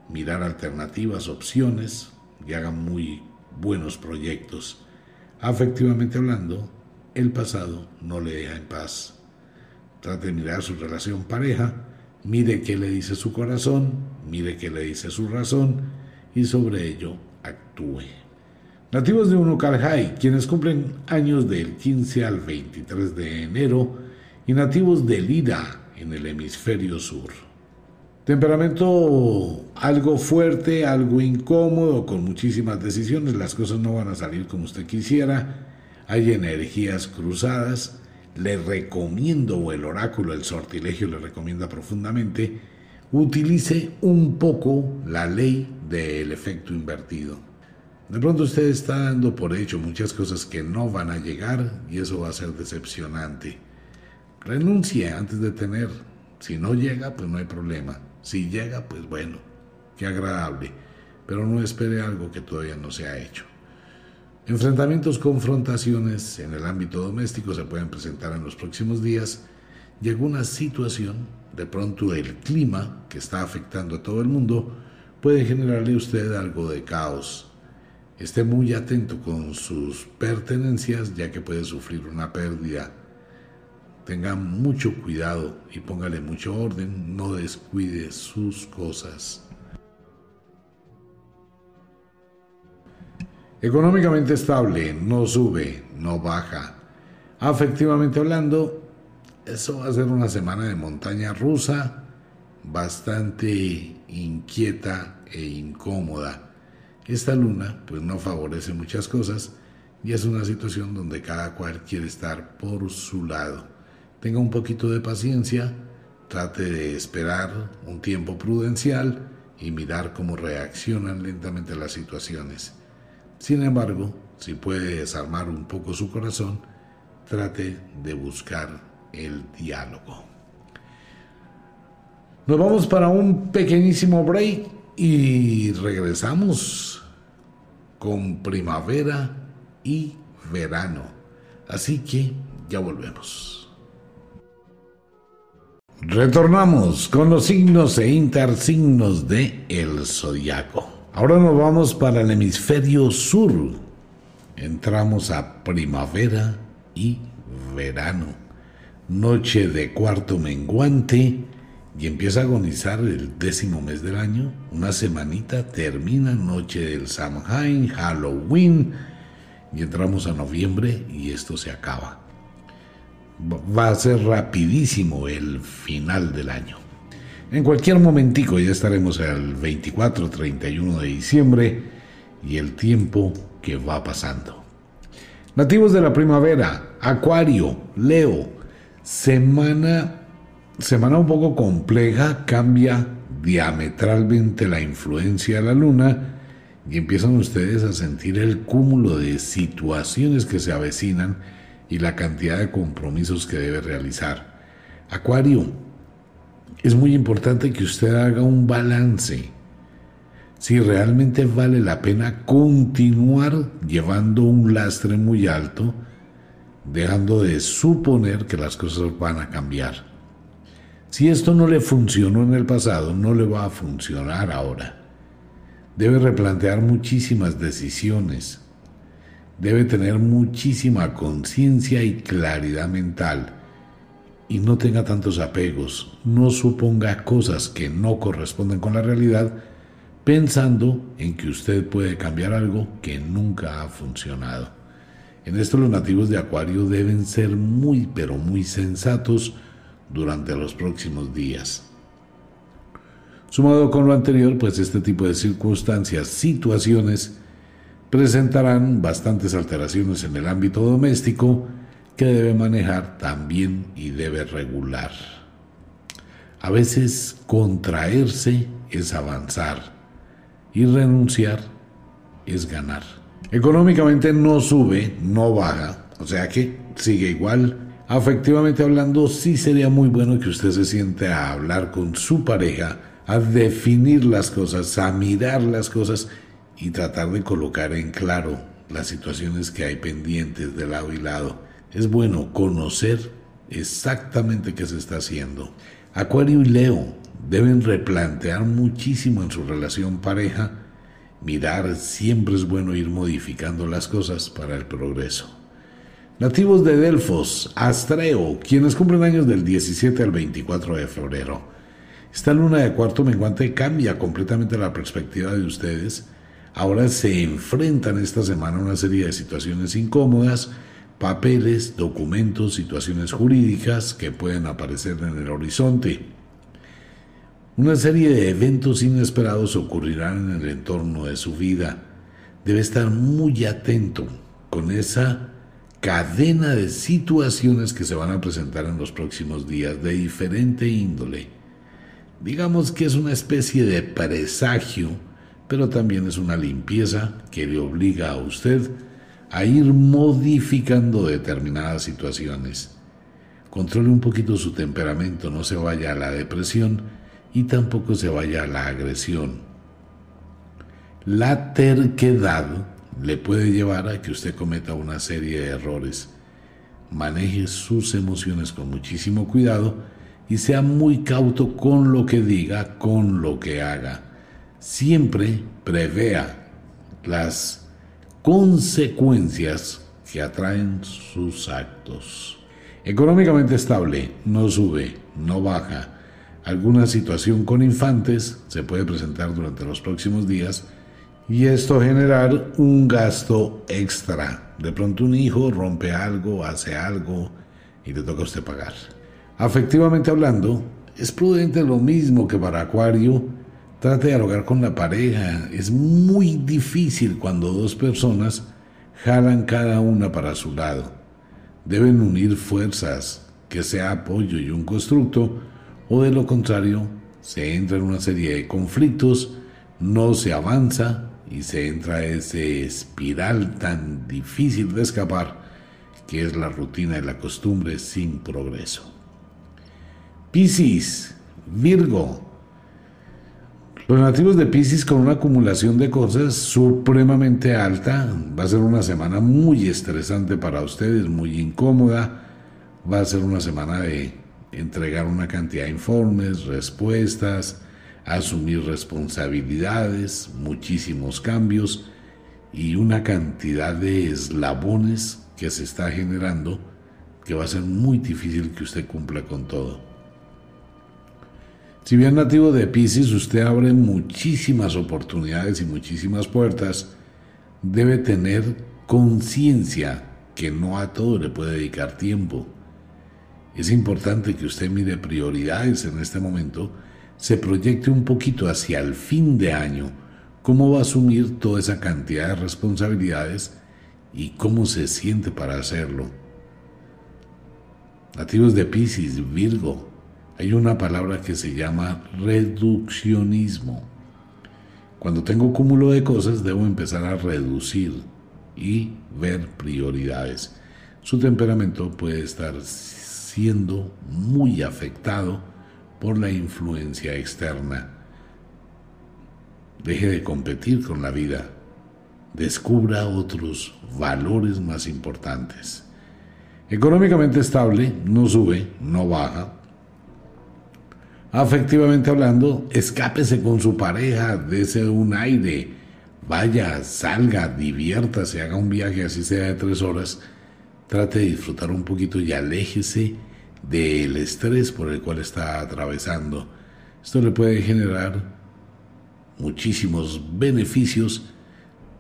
mirar alternativas, opciones y hagan muy buenos proyectos. Afectivamente hablando, el pasado no le deja en paz. Trate de mirar su relación pareja, mire qué le dice su corazón, mire qué le dice su razón y sobre ello actúe. Nativos de Unukalhai, quienes cumplen años del 15 al 23 de enero, y nativos de Lira en el hemisferio sur. Temperamento algo fuerte, algo incómodo, con muchísimas decisiones, las cosas no van a salir como usted quisiera, hay energías cruzadas, le recomiendo, o el oráculo, el sortilegio le recomienda profundamente, utilice un poco la ley del efecto invertido. De pronto usted está dando por hecho muchas cosas que no van a llegar y eso va a ser decepcionante. Renuncie antes de tener. Si no llega, pues no hay problema. Si llega, pues bueno, qué agradable, pero no espere algo que todavía no se ha hecho. Enfrentamientos, confrontaciones en el ámbito doméstico se pueden presentar en los próximos días y alguna situación, de pronto el clima que está afectando a todo el mundo, puede generarle a usted algo de caos. Esté muy atento con sus pertenencias ya que puede sufrir una pérdida tenga mucho cuidado y póngale mucho orden, no descuide sus cosas. Económicamente estable, no sube, no baja. Afectivamente hablando, eso va a ser una semana de montaña rusa bastante inquieta e incómoda. Esta luna pues no favorece muchas cosas y es una situación donde cada cual quiere estar por su lado tenga un poquito de paciencia, trate de esperar un tiempo prudencial y mirar cómo reaccionan lentamente las situaciones. Sin embargo, si puede desarmar un poco su corazón, trate de buscar el diálogo. Nos vamos para un pequeñísimo break y regresamos con primavera y verano. Así que ya volvemos. Retornamos con los signos e intersignos de el zodiaco. Ahora nos vamos para el hemisferio sur. Entramos a primavera y verano. Noche de cuarto menguante y empieza a agonizar el décimo mes del año. Una semanita termina noche del Samhain, Halloween y entramos a noviembre y esto se acaba. Va a ser rapidísimo el final del año. En cualquier momentico ya estaremos al 24, 31 de diciembre y el tiempo que va pasando. Nativos de la primavera, Acuario, Leo, semana semana un poco compleja, cambia diametralmente la influencia de la luna y empiezan ustedes a sentir el cúmulo de situaciones que se avecinan y la cantidad de compromisos que debe realizar. Acuario, es muy importante que usted haga un balance. Si realmente vale la pena continuar llevando un lastre muy alto, dejando de suponer que las cosas van a cambiar. Si esto no le funcionó en el pasado, no le va a funcionar ahora. Debe replantear muchísimas decisiones. Debe tener muchísima conciencia y claridad mental. Y no tenga tantos apegos. No suponga cosas que no corresponden con la realidad pensando en que usted puede cambiar algo que nunca ha funcionado. En esto los nativos de Acuario deben ser muy pero muy sensatos durante los próximos días. Sumado con lo anterior, pues este tipo de circunstancias, situaciones, presentarán bastantes alteraciones en el ámbito doméstico que debe manejar también y debe regular. A veces contraerse es avanzar y renunciar es ganar. Económicamente no sube, no baja, o sea que sigue igual Afectivamente hablando, sí sería muy bueno que usted se siente a hablar con su pareja, a definir las cosas, a mirar las cosas y tratar de colocar en claro las situaciones que hay pendientes de lado y lado. Es bueno conocer exactamente qué se está haciendo. Acuario y Leo deben replantear muchísimo en su relación pareja. Mirar siempre es bueno ir modificando las cosas para el progreso. Nativos de Delfos, Astreo, quienes cumplen años del 17 al 24 de febrero. Esta luna de cuarto menguante cambia completamente la perspectiva de ustedes. Ahora se enfrentan esta semana a una serie de situaciones incómodas, papeles, documentos, situaciones jurídicas que pueden aparecer en el horizonte. Una serie de eventos inesperados ocurrirán en el entorno de su vida. Debe estar muy atento con esa cadena de situaciones que se van a presentar en los próximos días de diferente índole. Digamos que es una especie de presagio, pero también es una limpieza que le obliga a usted a ir modificando determinadas situaciones. Controle un poquito su temperamento, no se vaya a la depresión y tampoco se vaya a la agresión. La terquedad le puede llevar a que usted cometa una serie de errores. Maneje sus emociones con muchísimo cuidado y sea muy cauto con lo que diga, con lo que haga. Siempre prevea las consecuencias que atraen sus actos. Económicamente estable, no sube, no baja. Alguna situación con infantes se puede presentar durante los próximos días y esto generar un gasto extra. De pronto un hijo rompe algo, hace algo y le toca a usted pagar. Afectivamente hablando, es prudente lo mismo que para Acuario. Trate de dialogar con la pareja. Es muy difícil cuando dos personas jalan cada una para su lado. Deben unir fuerzas, que sea apoyo y un constructo, o de lo contrario, se entra en una serie de conflictos, no se avanza y se entra a ese espiral tan difícil de escapar que es la rutina y la costumbre sin progreso. Piscis, Virgo. Los nativos de Piscis con una acumulación de cosas supremamente alta, va a ser una semana muy estresante para ustedes, muy incómoda, va a ser una semana de entregar una cantidad de informes, respuestas, asumir responsabilidades, muchísimos cambios y una cantidad de eslabones que se está generando que va a ser muy difícil que usted cumpla con todo. Si bien nativo de Pisces, usted abre muchísimas oportunidades y muchísimas puertas, debe tener conciencia que no a todo le puede dedicar tiempo. Es importante que usted mire prioridades en este momento, se proyecte un poquito hacia el fin de año, cómo va a asumir toda esa cantidad de responsabilidades y cómo se siente para hacerlo. Nativos de Pisces, Virgo, hay una palabra que se llama reduccionismo. Cuando tengo cúmulo de cosas debo empezar a reducir y ver prioridades. Su temperamento puede estar siendo muy afectado por la influencia externa. Deje de competir con la vida. Descubra otros valores más importantes. Económicamente estable, no sube, no baja, afectivamente hablando, escápese con su pareja, dese un aire, vaya, salga, diviértase, haga un viaje así sea de tres horas, trate de disfrutar un poquito y aléjese del estrés por el cual está atravesando. Esto le puede generar muchísimos beneficios,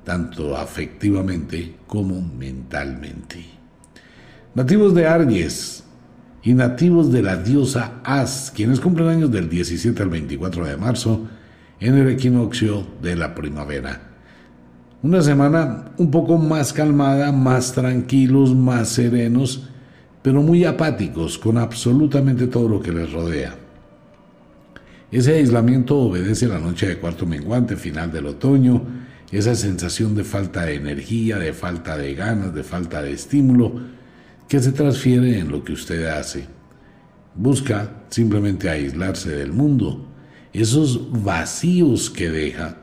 tanto afectivamente como mentalmente. Nativos de Aries, y nativos de la diosa As, quienes cumplen años del 17 al 24 de marzo en el equinoccio de la primavera. Una semana un poco más calmada, más tranquilos, más serenos, pero muy apáticos con absolutamente todo lo que les rodea. Ese aislamiento obedece la noche de cuarto menguante, final del otoño, esa sensación de falta de energía, de falta de ganas, de falta de estímulo, que se transfiere en lo que usted hace. Busca simplemente aislarse del mundo. Esos vacíos que deja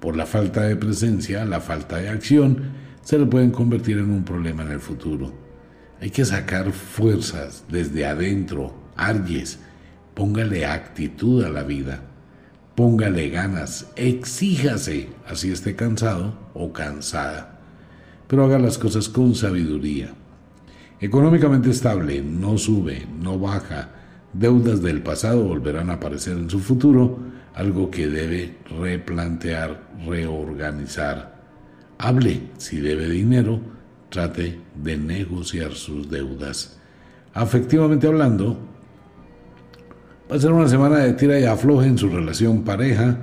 por la falta de presencia, la falta de acción, se le pueden convertir en un problema en el futuro. Hay que sacar fuerzas desde adentro. Aries, póngale actitud a la vida. Póngale ganas, exíjase, así esté cansado o cansada. Pero haga las cosas con sabiduría. Económicamente estable, no sube, no baja, deudas del pasado volverán a aparecer en su futuro, algo que debe replantear, reorganizar. Hable si debe dinero, trate de negociar sus deudas. Afectivamente hablando, va a ser una semana de tira y afloje en su relación pareja,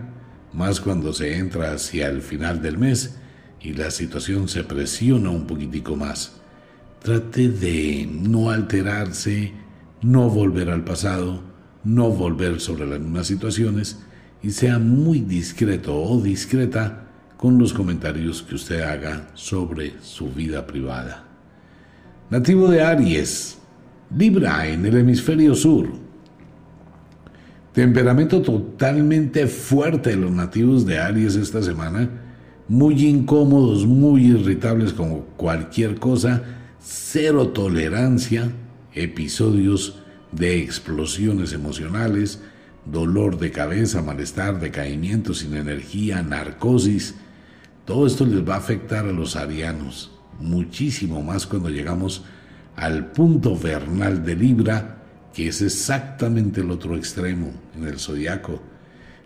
más cuando se entra hacia el final del mes y la situación se presiona un poquitico más. Trate de no alterarse, no volver al pasado, no volver sobre las mismas situaciones y sea muy discreto o discreta con los comentarios que usted haga sobre su vida privada. Nativo de Aries, Libra en el hemisferio sur. Temperamento totalmente fuerte de los nativos de Aries esta semana, muy incómodos, muy irritables como cualquier cosa, cero tolerancia, episodios de explosiones emocionales, dolor de cabeza, malestar, decaimiento sin energía, narcosis. Todo esto les va a afectar a los arianos, muchísimo más cuando llegamos al punto vernal de Libra, que es exactamente el otro extremo en el zodiaco.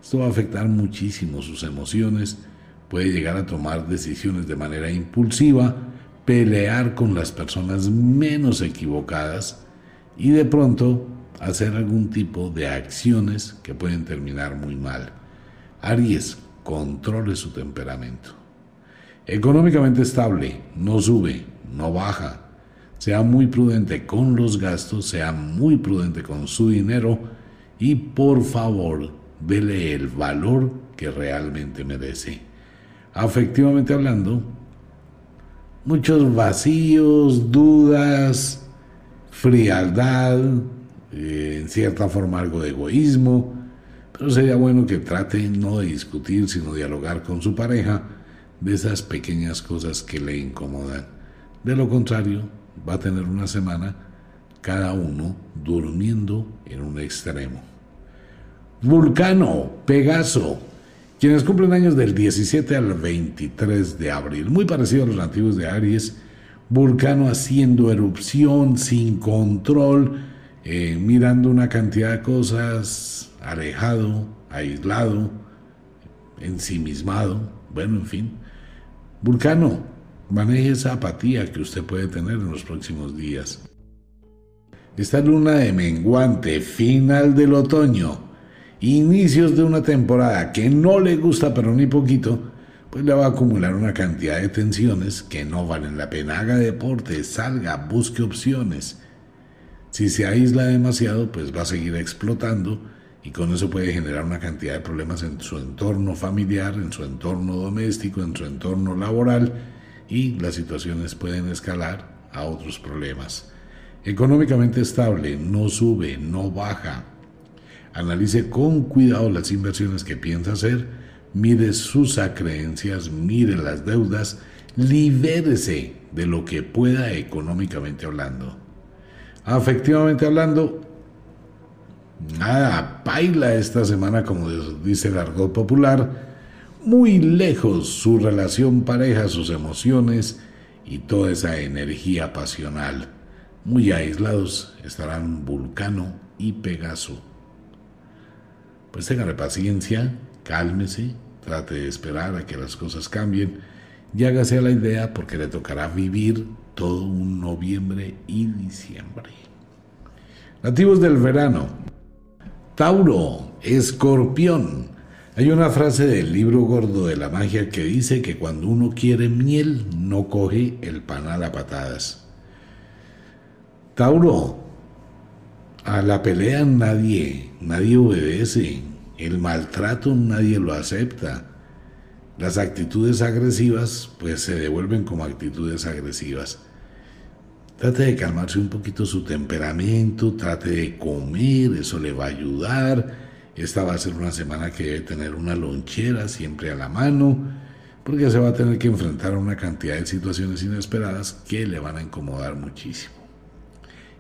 Esto va a afectar muchísimo sus emociones, puede llegar a tomar decisiones de manera impulsiva, pelear con las personas menos equivocadas y de pronto hacer algún tipo de acciones que pueden terminar muy mal. Aries, controle su temperamento. Económicamente estable, no sube, no baja. Sea muy prudente con los gastos, sea muy prudente con su dinero y por favor dele el valor que realmente merece. Afectivamente hablando, muchos vacíos, dudas, frialdad, eh, en cierta forma algo de egoísmo, pero sería bueno que trate no de discutir, sino dialogar con su pareja de esas pequeñas cosas que le incomodan. De lo contrario, va a tener una semana cada uno durmiendo en un extremo. Vulcano, Pegaso, quienes cumplen años del 17 al 23 de abril, muy parecido a los nativos de Aries, Vulcano haciendo erupción sin control, eh, mirando una cantidad de cosas, alejado, aislado, ensimismado, bueno, en fin. Vulcano, maneje esa apatía que usted puede tener en los próximos días. Esta luna de menguante, final del otoño, inicios de una temporada que no le gusta pero ni poquito, pues le va a acumular una cantidad de tensiones que no valen la pena. Haga deporte, salga, busque opciones. Si se aísla demasiado, pues va a seguir explotando y con eso puede generar una cantidad de problemas en su entorno familiar, en su entorno doméstico, en su entorno laboral y las situaciones pueden escalar a otros problemas. Económicamente estable, no sube, no baja. Analice con cuidado las inversiones que piensa hacer, mire sus acreencias, mire las deudas, libérese de lo que pueda económicamente hablando. Afectivamente hablando, nada, baila esta semana, como dice el argot popular, muy lejos su relación pareja, sus emociones y toda esa energía pasional. Muy aislados estarán Vulcano y Pegaso. Pues tenga paciencia, cálmese, trate de esperar a que las cosas cambien y hágase a la idea porque le tocará vivir todo un noviembre y diciembre. Nativos del verano. Tauro, escorpión. Hay una frase del libro gordo de la magia que dice que cuando uno quiere miel no coge el panal a patadas. Tauro, a la pelea nadie, nadie obedece, el maltrato nadie lo acepta. Las actitudes agresivas pues se devuelven como actitudes agresivas. Trate de calmarse un poquito su temperamento, trate de comer, eso le va a ayudar. Esta va a ser una semana que debe tener una lonchera siempre a la mano, porque se va a tener que enfrentar a una cantidad de situaciones inesperadas que le van a incomodar muchísimo.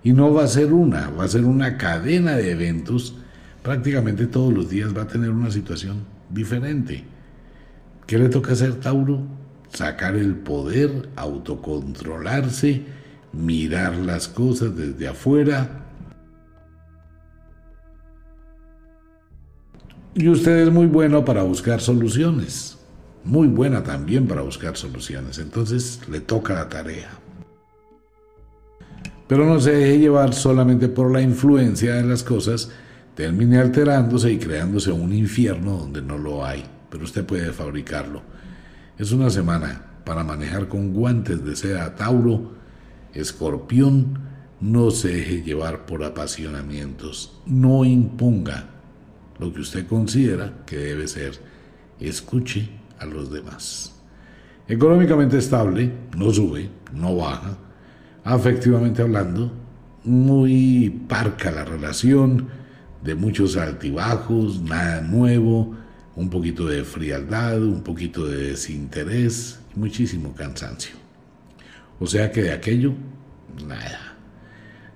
Y no va a ser una, va a ser una cadena de eventos. Prácticamente todos los días va a tener una situación diferente. ¿Qué le toca hacer Tauro? Sacar el poder, autocontrolarse, mirar las cosas desde afuera. Y usted es muy bueno para buscar soluciones. Muy buena también para buscar soluciones. Entonces le toca la tarea. Pero no se deje llevar solamente por la influencia de las cosas, termine alterándose y creándose un infierno donde no lo hay, pero usted puede fabricarlo. Es una semana para manejar con guantes de seda Tauro, Escorpión, no se deje llevar por apasionamientos, no imponga lo que usted considera que debe ser, escuche a los demás. Económicamente estable, no sube, no baja, afectivamente hablando, muy parca la relación, de muchos altibajos, nada nuevo, un poquito de frialdad, un poquito de desinterés muchísimo cansancio. O sea que de aquello, nada.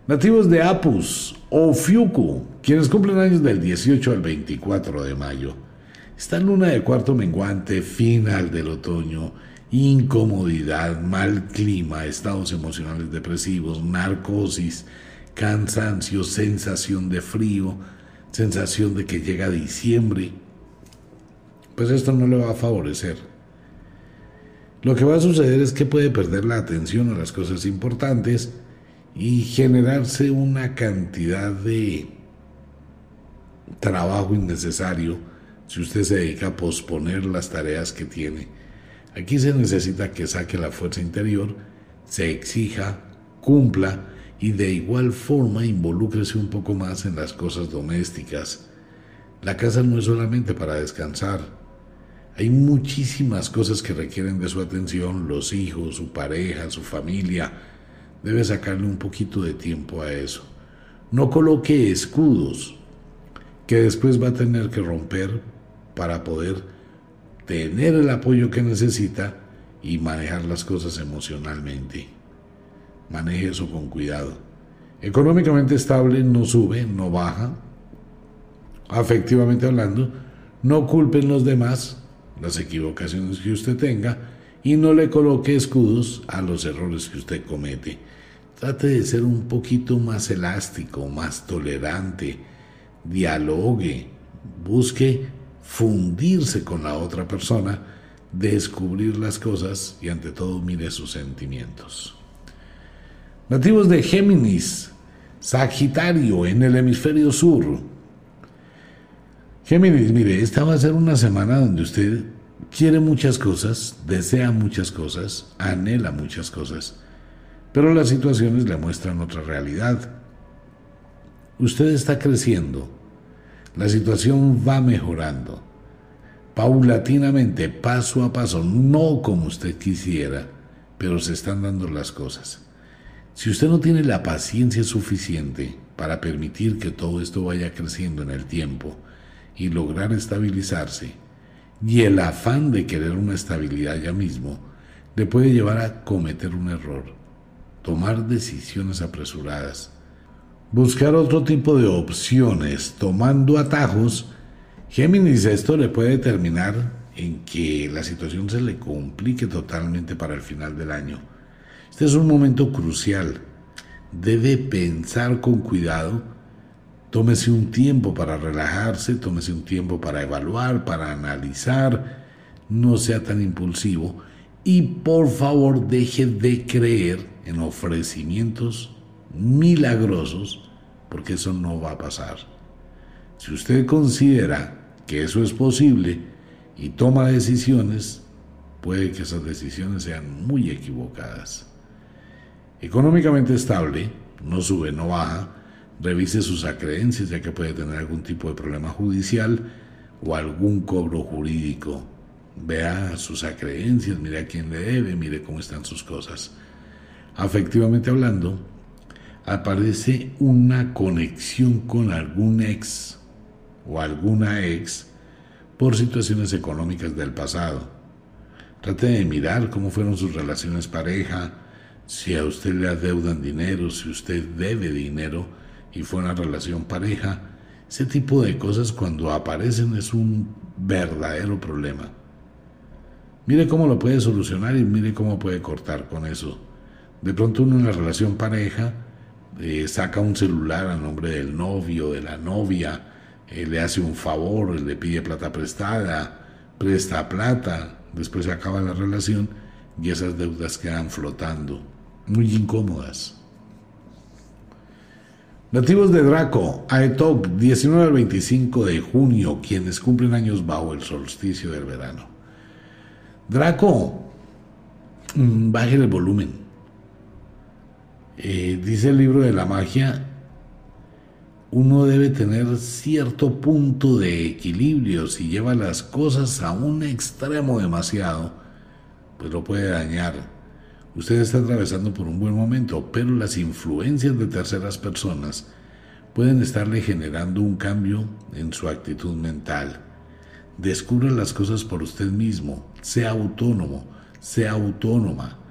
Nativos de Apus o Fiuku, quienes cumplen años del 18 al 24 de mayo. Esta luna de cuarto menguante, final del otoño, incomodidad, mal clima, estados emocionales depresivos, narcosis, cansancio, sensación de frío, sensación de que llega diciembre, pues esto no le va a favorecer. Lo que va a suceder es que puede perder la atención a las cosas importantes y generarse una cantidad de trabajo innecesario si usted se dedica a posponer las tareas que tiene Aquí se necesita que saque la fuerza interior, se exija, cumpla y de igual forma involúcrese un poco más en las cosas domésticas. La casa no es solamente para descansar. Hay muchísimas cosas que requieren de su atención, los hijos, su pareja, su familia. Debe sacarle un poquito de tiempo a eso. No coloque escudos que después va a tener que romper para poder tener el apoyo que necesita y manejar las cosas emocionalmente. Maneje eso con cuidado. Económicamente estable no sube, no baja. Afectivamente hablando, no culpen los demás las equivocaciones que usted tenga y no le coloque escudos a los errores que usted comete. Trate de ser un poquito más elástico, más tolerante, dialogue, busque fundirse con la otra persona, descubrir las cosas y ante todo mire sus sentimientos. Nativos de Géminis, Sagitario en el hemisferio sur. Géminis, mire, esta va a ser una semana donde usted quiere muchas cosas, desea muchas cosas, anhela muchas cosas, pero las situaciones le muestran otra realidad. Usted está creciendo, la situación va mejorando, paulatinamente, paso a paso, no como usted quisiera, pero se están dando las cosas. Si usted no tiene la paciencia suficiente para permitir que todo esto vaya creciendo en el tiempo y lograr estabilizarse, y el afán de querer una estabilidad ya mismo, le puede llevar a cometer un error, tomar decisiones apresuradas, buscar otro tipo de opciones, tomando atajos, Géminis esto le puede terminar en que la situación se le complique totalmente para el final del año. Este es un momento crucial. Debe pensar con cuidado. Tómese un tiempo para relajarse, tómese un tiempo para evaluar, para analizar. No sea tan impulsivo y por favor deje de creer en ofrecimientos milagrosos, porque eso no va a pasar. Si usted considera que eso es posible y toma decisiones, puede que esas decisiones sean muy equivocadas. Económicamente estable, no sube, no baja, revise sus acreencias ya que puede tener algún tipo de problema judicial o algún cobro jurídico. Vea sus acreencias, mire a quién le debe, mire cómo están sus cosas. Afectivamente hablando, aparece una conexión con algún ex o alguna ex por situaciones económicas del pasado. Trate de mirar cómo fueron sus relaciones pareja, si a usted le adeudan dinero, si usted debe dinero y fue una relación pareja, ese tipo de cosas cuando aparecen es un verdadero problema. Mire cómo lo puede solucionar y mire cómo puede cortar con eso. De pronto uno en la relación pareja eh, saca un celular a nombre del novio, de la novia, eh, le hace un favor, le pide plata prestada, presta plata, después se acaba la relación y esas deudas quedan flotando, muy incómodas. Nativos de Draco, Aetok, 19 al 25 de junio, quienes cumplen años bajo el solsticio del verano. Draco, mm, baje el volumen. Eh, dice el libro de la magia, uno debe tener cierto punto de equilibrio. Si lleva las cosas a un extremo demasiado, pues lo puede dañar. Usted está atravesando por un buen momento, pero las influencias de terceras personas pueden estarle generando un cambio en su actitud mental. Descubra las cosas por usted mismo, sea autónomo, sea autónoma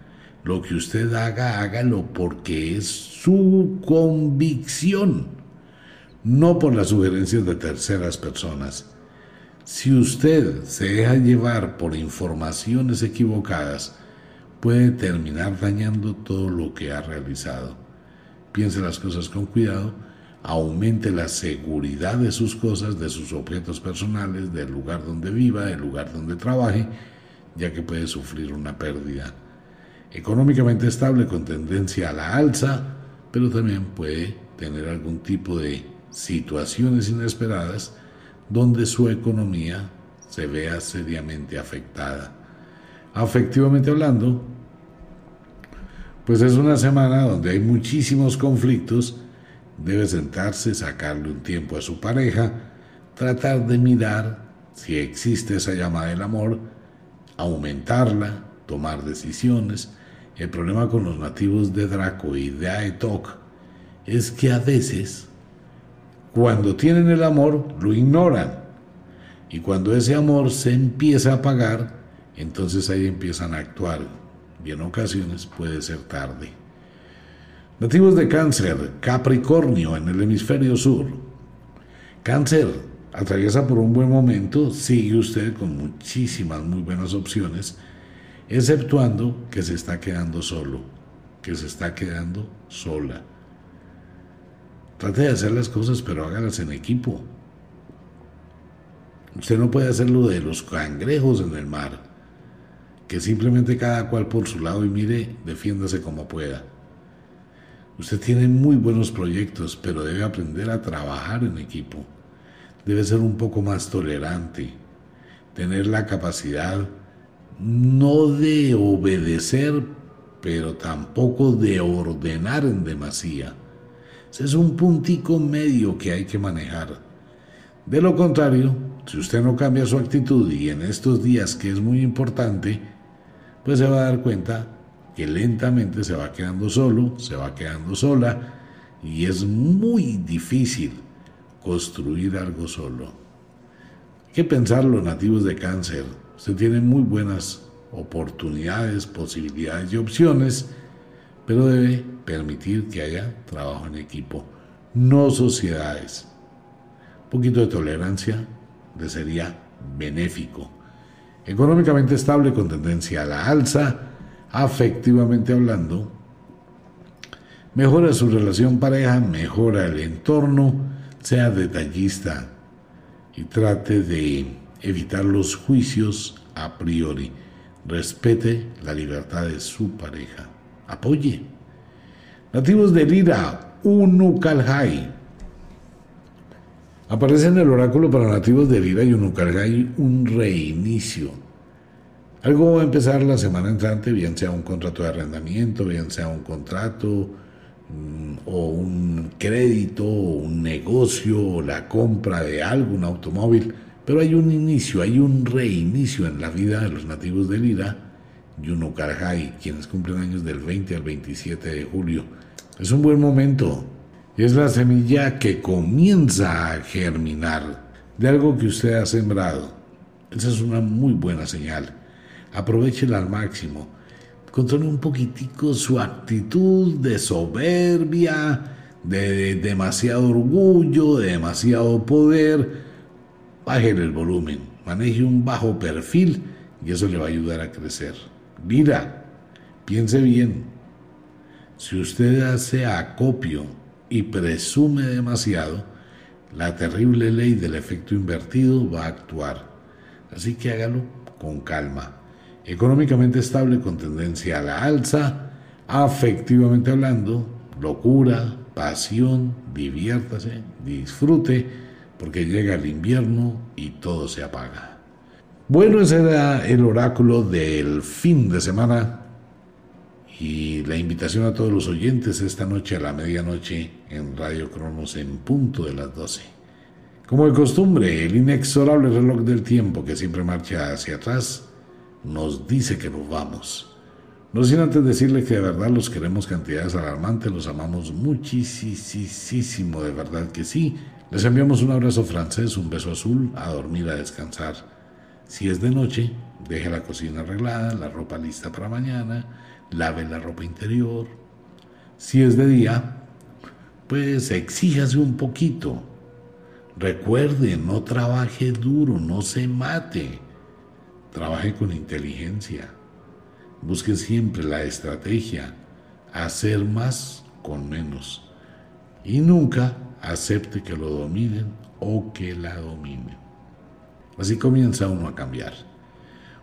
lo que usted haga, hágalo porque es su convicción, no por las sugerencias de terceras personas. Si usted se deja llevar por informaciones equivocadas, puede terminar dañando todo lo que ha realizado. Piense las cosas con cuidado, aumente la seguridad de sus cosas, de sus objetos personales, del lugar donde viva, del lugar donde trabaje, ya que puede sufrir una pérdida económicamente estable con tendencia a la alza, pero también puede tener algún tipo de situaciones inesperadas donde su economía se vea seriamente afectada. Afectivamente hablando, pues es una semana donde hay muchísimos conflictos, debe sentarse, sacarle un tiempo a su pareja, tratar de mirar si existe esa llama del amor, aumentarla, tomar decisiones. El problema con los nativos de Draco y de Aetok es que a veces, cuando tienen el amor, lo ignoran. Y cuando ese amor se empieza a apagar, entonces ahí empiezan a actuar. Y en ocasiones puede ser tarde. Nativos de cáncer, Capricornio en el hemisferio sur. Cáncer, atraviesa por un buen momento, sigue usted con muchísimas muy buenas opciones, exceptuando que se está quedando solo, que se está quedando sola. Trate de hacer las cosas, pero hágalas en equipo. Usted no puede hacer lo de los cangrejos en el mar, que simplemente cada cual por su lado y mire, defiéndase como pueda. Usted tiene muy buenos proyectos, pero debe aprender a trabajar en equipo debe ser un poco más tolerante, tener la capacidad no de obedecer, pero tampoco de ordenar en demasía. Ese es un puntico medio que hay que manejar. De lo contrario, si usted no cambia su actitud y en estos días que es muy importante, pues se va a dar cuenta que lentamente se va quedando solo, se va quedando sola y es muy difícil construir algo solo. Hay que pensar los nativos de cáncer. Usted tiene muy buenas oportunidades, posibilidades y opciones, pero debe permitir que haya trabajo en equipo, no sociedades. Un poquito de tolerancia le sería benéfico. Económicamente estable con tendencia a la alza, afectivamente hablando, mejora su relación pareja, mejora el entorno, sea detallista y trate de evitar los juicios a priori. Respete la libertad de su pareja. Apoye. Nativos de Lira, Unukalhai. Aparece en el oráculo para nativos de Lira y Unukalhai un reinicio. Algo va a empezar la semana entrante, bien sea un contrato de arrendamiento, bien sea un contrato Mm, o un crédito, o un negocio, o la compra de algo, un automóvil, pero hay un inicio, hay un reinicio en la vida de los nativos del Ira, Yuno Karjai, quienes cumplen años del 20 al 27 de julio. Es un buen momento, es la semilla que comienza a germinar de algo que usted ha sembrado. Esa es una muy buena señal. Aprovechela al máximo controle un poquitico su actitud de soberbia, de demasiado orgullo, de demasiado poder. Bájele el volumen, maneje un bajo perfil y eso le va a ayudar a crecer. Mira, piense bien. Si usted hace acopio y presume demasiado, la terrible ley del efecto invertido va a actuar. Así que hágalo con calma económicamente estable con tendencia a la alza, afectivamente hablando, locura, pasión, diviértase, disfrute, porque llega el invierno y todo se apaga. Bueno, ese era el oráculo del fin de semana y la invitación a todos los oyentes esta noche a la medianoche en Radio Cronos en punto de las 12. Como de costumbre, el inexorable reloj del tiempo que siempre marcha hacia atrás nos dice que nos vamos. No sin antes decirle que de verdad los queremos cantidades alarmantes, los amamos muchísimo, de verdad que sí. Les enviamos un abrazo francés, un beso azul, a dormir, a descansar. Si es de noche, deje la cocina arreglada, la ropa lista para mañana, lave la ropa interior. Si es de día, pues exíjase un poquito. Recuerde, no trabaje duro, no se mate. Trabaje con inteligencia. Busque siempre la estrategia, hacer más con menos. Y nunca acepte que lo dominen o que la dominen. Así comienza uno a cambiar.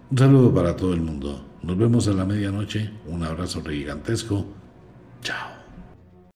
Un saludo para todo el mundo. Nos vemos a la medianoche. Un abrazo gigantesco. Chao.